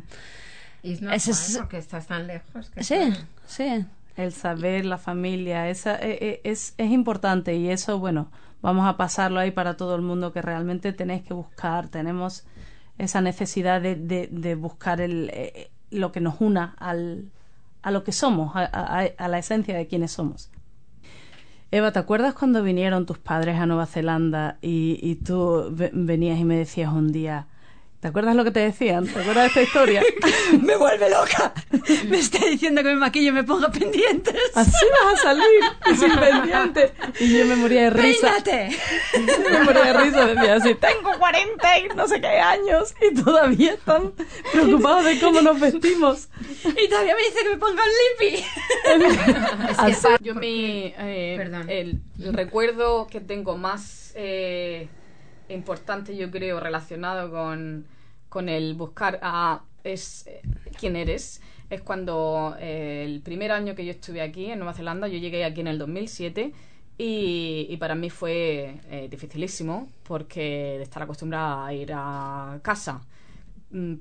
Y es normal es- porque estás tan lejos. Que Sí, sí. El saber, la familia, esa, eh, eh, es, es importante y eso, bueno, vamos a pasarlo ahí para todo el mundo que realmente tenéis que buscar. Tenemos esa necesidad de, de, de buscar el, eh, lo que nos una al, a lo que somos, a, la esencia de quienes somos. Eva, ¿te acuerdas cuando vinieron tus padres a Nueva Zelanda y, y tú ve- venías y me decías un día, ¿te acuerdas lo que te decían? ¿Te acuerdas de esta historia? me vuelve loca. Me está diciendo que me maquille y me ponga pendientes. Así vas a salir, sin pendiente. Y yo me moría de risa. ¡Peínate! Me moría de risa. Decía así, tengo 40 y no sé qué años. Y todavía están preocupados de cómo nos vestimos. Y todavía me dice que me ponga un lipi. Es que Yo mi eh, Perdón. el, el recuerdo que tengo más eh, importante, yo creo, relacionado con, con el buscar a es quién eres, es cuando eh, el primer año que yo estuve aquí en Nueva Zelanda, yo llegué aquí en el 2007 y, y para mí fue eh, dificilísimo porque de estar acostumbrada a ir a casa mm,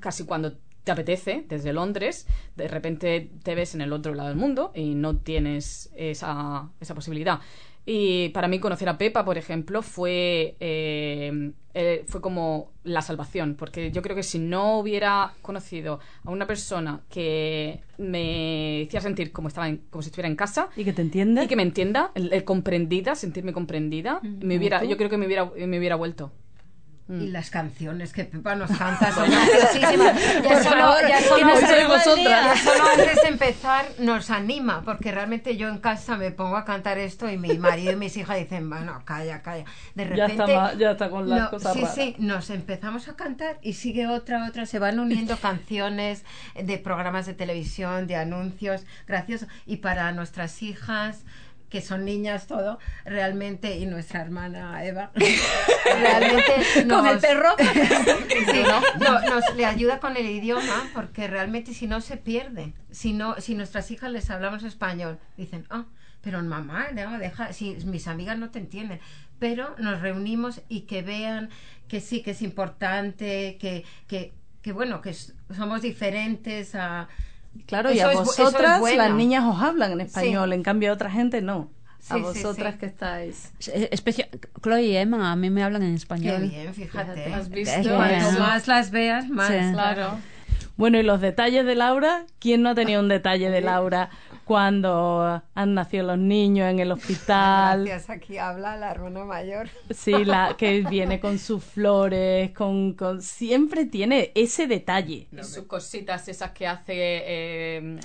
casi cuando te apetece, desde Londres, de repente te ves en el otro lado del mundo y no tienes esa, esa posibilidad. Y para mí conocer a Pepa, por ejemplo, fue, eh, eh, fue como la salvación, porque yo creo que si no hubiera conocido a una persona que me hiciera sentir como, estaba en- como si estuviera en casa, ¿Y que te entiendes? y que me entienda, el, el comprendida, sentirme comprendida, me hubiera, yo creo que me hubiera, me hubiera vuelto. Y las canciones que Pepa nos canta son graciosísimas. Ya Por solo, favor, ya solo día. ya solo antes de empezar nos anima, porque realmente yo en casa me pongo a cantar esto y mi marido y mis hijas dicen, bueno, calla, calla. De Ya repente... está ma- ya está con las no, cosas sí, raras. sí, nos empezamos a cantar y sigue otra, otra, se van uniendo canciones de programas de televisión, de anuncios, gracioso. Y para nuestras hijas que son niñas todo, realmente, y nuestra hermana Eva, realmente Con el nos- perro. Sí, no, nos le ayuda con el idioma porque realmente si no se pierde. Si no, si nuestras hijas les hablamos español, dicen, ah, pero mamá, no, deja, si mis amigas no te entienden. Pero nos reunimos y que vean que sí, que es importante, que, que, que bueno, que somos diferentes a... Claro, y a es vosotras bueno. las niñas os hablan en español, en cambio a otra gente no. a Sí, vosotras sí. que estáis. Especia- Chloe y Emma a mí me hablan en Qué español. bien, fíjate. ¿Has Qué visto? bien. Cuanto más las veas, más... Sí. Claro. Bueno, y los detalles de Laura, ¿quién no ha tenido un detalle de Laura cuando han nacido los niños en el hospital? Gracias, aquí habla la hermana mayor. Sí, la que viene con sus flores, con, con siempre tiene ese detalle. Y sus cositas esas que hace eh,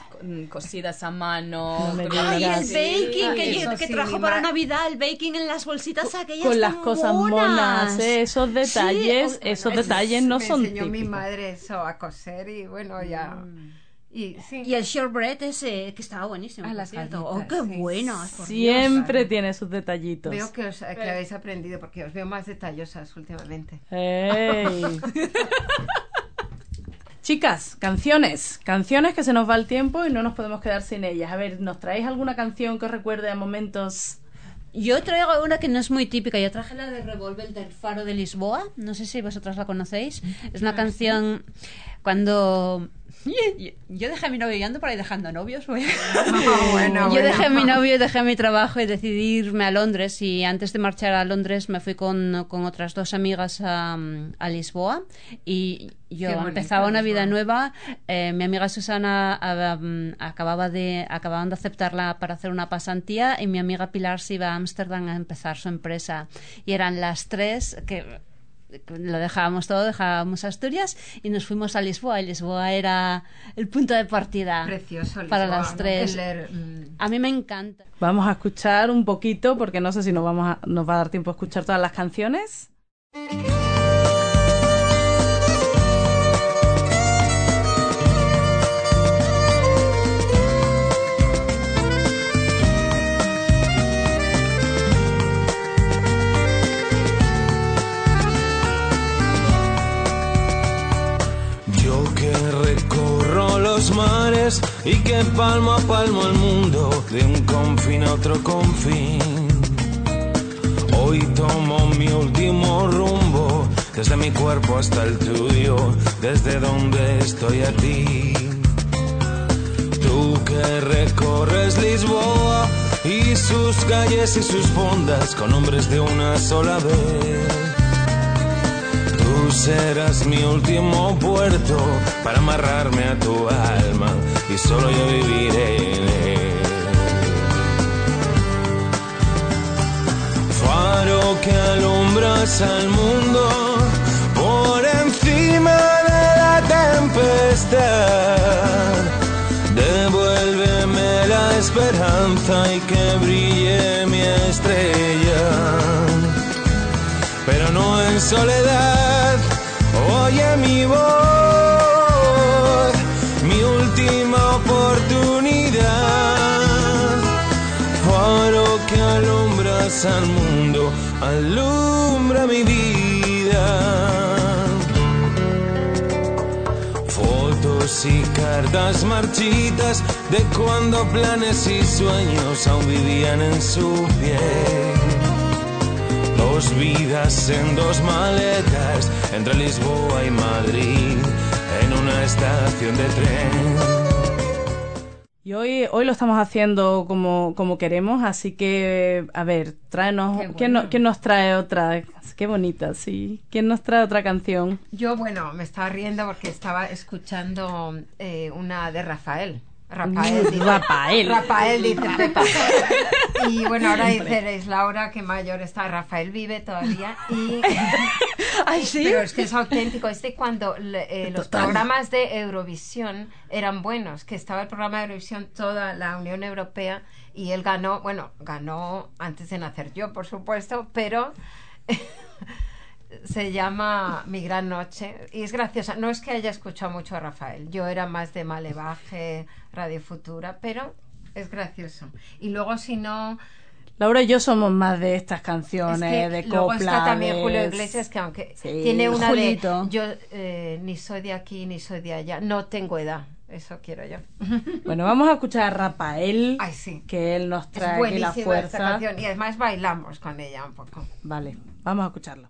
cosidas a mano. No Ay, el Sí, baking que, eso que sí, trajo mi para Navidad, el baking en las bolsitas aquellas Con las cosas monas, ¿eh? esos detalles, Sí, esos Eso detalles no me son enseñó mi típicos. madre eso a coser y bueno ya y sí Y el shortbread ese que estaba buenísimo. Ah, las cierto. Oh, galletas, qué sí. buenas. Siempre tiene sus detallitos. veo que os que habéis aprendido porque os veo más detallosas últimamente Ey. Chicas, canciones, canciones que se nos va el tiempo y no nos podemos quedar sin ellas. A ver, ¿nos traéis alguna canción que os recuerde a momentos Yo traigo una que no es muy típica. Yo traje la de Revolver del Faro de Lisboa. No sé si vosotras la conocéis. Es una canción cuando... Yo, dejé a mi novio y ando por ahí dejando novios. a- Ah, bueno, yo dejé a mi bueno. novio, dejé mi trabajo y decidí irme a Londres. Y antes de marchar a Londres me fui con, con otras dos amigas a, a Lisboa. Y yo bonito, empezaba una vida nueva. Eh, mi amiga Susana ah, mm, acababa de, acababan de aceptarla para hacer una pasantía y mi amiga Pilar se iba a Ámsterdam a empezar su empresa. Y eran las tres que lo dejábamos todo, dejábamos Asturias y nos fuimos a Lisboa. Y Lisboa era el punto de partida Precioso. para las ¿no? tres. El mm, A mí me encanta. Vamos a escuchar un poquito, porque no sé si nos, vamos a- nos va a dar tiempo a escuchar todas las canciones. Y que palmo a palmo el mundo de un confín a otro confín. Hoy tomo mi último rumbo, desde mi cuerpo hasta el tuyo, desde donde estoy a ti. Tú que recorres Lisboa y sus calles y sus fondas con hombres de una sola vez. Tú serás mi último puerto para amarrarme a tu alma y solo yo viviré en él. Faro que alumbras al mundo por encima de la tempestad. Devuélveme la esperanza y que brille mi estrella pero no en soledad. Oye mi voz, mi última oportunidad. Faro que alumbras al mundo, alumbra mi vida. Fotos y cartas marchitas de cuando planes y sueños aún vivían en su piel. Dos vidas en dos maletas entre Lisboa y Madrid en una estación de tren. Y hoy, hoy lo estamos haciendo como, como queremos, así que, a ver, tráenos. Qué ¿quién, no- bueno. quién nos trae otra? Qué bonita, sí. ¿Quién nos trae otra canción? Yo, bueno, me estaba riendo porque estaba escuchando eh, una de Rafael. Rafael, dice, Rafael. Rafael dice. Y bueno, ahora diceréis, Laura, que mayor está. Rafael vive todavía y... Ay, sí. Pero es que es auténtico. Es de cuando eh, los programas de Eurovisión eran buenos, que estaba el programa de Eurovisión toda la Unión Europea y él ganó, bueno, ganó antes de nacer yo, por supuesto, pero se llama Mi Gran Noche y es graciosa. No es que haya escuchado mucho a Rafael, yo era más de Malevaje, Radio Futura, pero es gracioso. Y luego si no... Laura y yo somos más de estas Es canciones, que de luego copla. está también de- Julio Iglesias que aunque Sí, tiene una Julito. de yo eh, ni soy de aquí ni soy de allá, no tengo edad, eso quiero yo. Bueno, vamos a escuchar a Rafael, Ay, sí. que él nos Es trae aquí buenísima la esta fuerza. canción y además bailamos con ella un poco. Vale, vamos a escucharlo.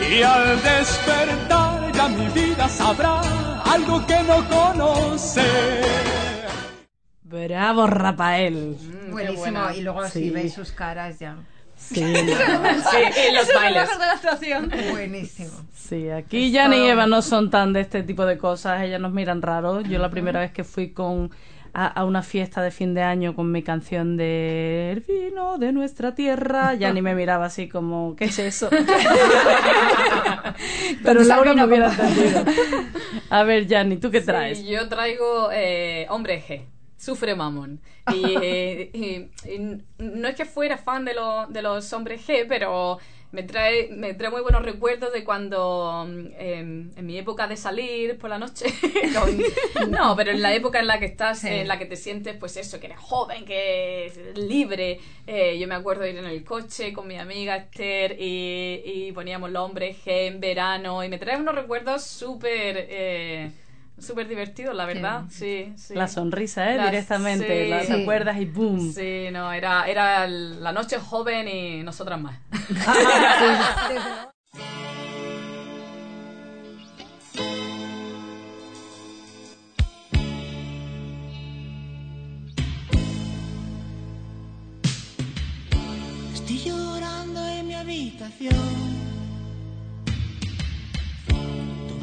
Y al despertar ya mi vida sabrá algo que no conoce. Bravo, Rafael. Buenísimo. Y luego Sí. si veis sus caras ya. Sí, Sí, en los bailes. de la actuación. Buenísimo. sí, aquí Jan y Eva no son tan de este tipo de cosas, ellas nos miran raro. Yo la primera vez que fui con a, a una fiesta de fin de año con mi canción de El vino de nuestra tierra, Jan y me miraba así como, ¿qué es eso? Pero Laura me hubiera entendido. A ver, Jani, ¿tú qué traes? Sí, yo traigo eh, Hombre G. Sufre Mamón. Y, eh, y- y no es que fuera fan de, lo- de los hombres G, pero me trae, me trae muy buenos recuerdos de cuando em, en mi época de salir por la noche. no, pero en la época en la que estás, Sí. en la que te sientes, pues eso, que eres joven, que eres libre. Eh, yo me acuerdo de ir en el coche con mi amiga Esther y, y poníamos los hombres G en verano y me trae unos recuerdos súper. eh, Súper divertidos, la verdad. Sí, sí. La sonrisa, ¿eh? La- Directamente, sí. la Sí. y ¡boom! Sí, no, era, era la noche joven y nosotras más. Estoy llorando en mi habitación.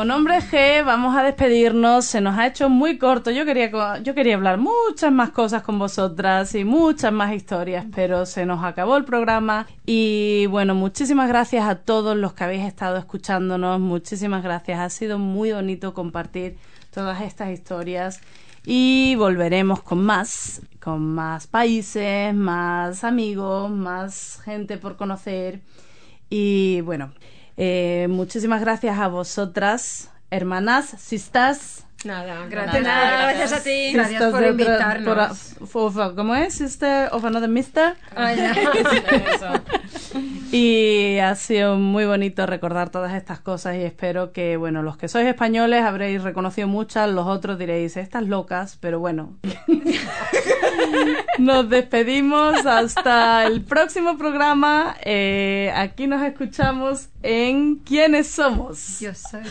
Con Hombre G vamos a despedirnos. Se nos ha hecho muy corto. Yo quería, yo quería hablar muchas más cosas con vosotras y muchas más historias, pero se nos acabó el programa. Y bueno, muchísimas gracias a todos los que habéis estado escuchándonos. Muchísimas gracias. Ha sido muy bonito compartir todas estas historias. Y volveremos con más, con más países, más amigos, más gente por conocer. Y bueno, eh, muchísimas gracias a vosotras, hermanas, sisters. Nada, Gracias. nada, Gracias a ti. Gracias por invitarnos. por- ¿Cómo es? Sister of another mister. Ah, ya. Eso. Y ha sido muy bonito recordar todas estas cosas y espero que, bueno, los que sois españoles habréis reconocido muchas, los otros diréis, estas locas, pero bueno. Nos despedimos hasta el próximo programa. Eh, aquí nos escuchamos en ¿Quiénes somos? Yo soy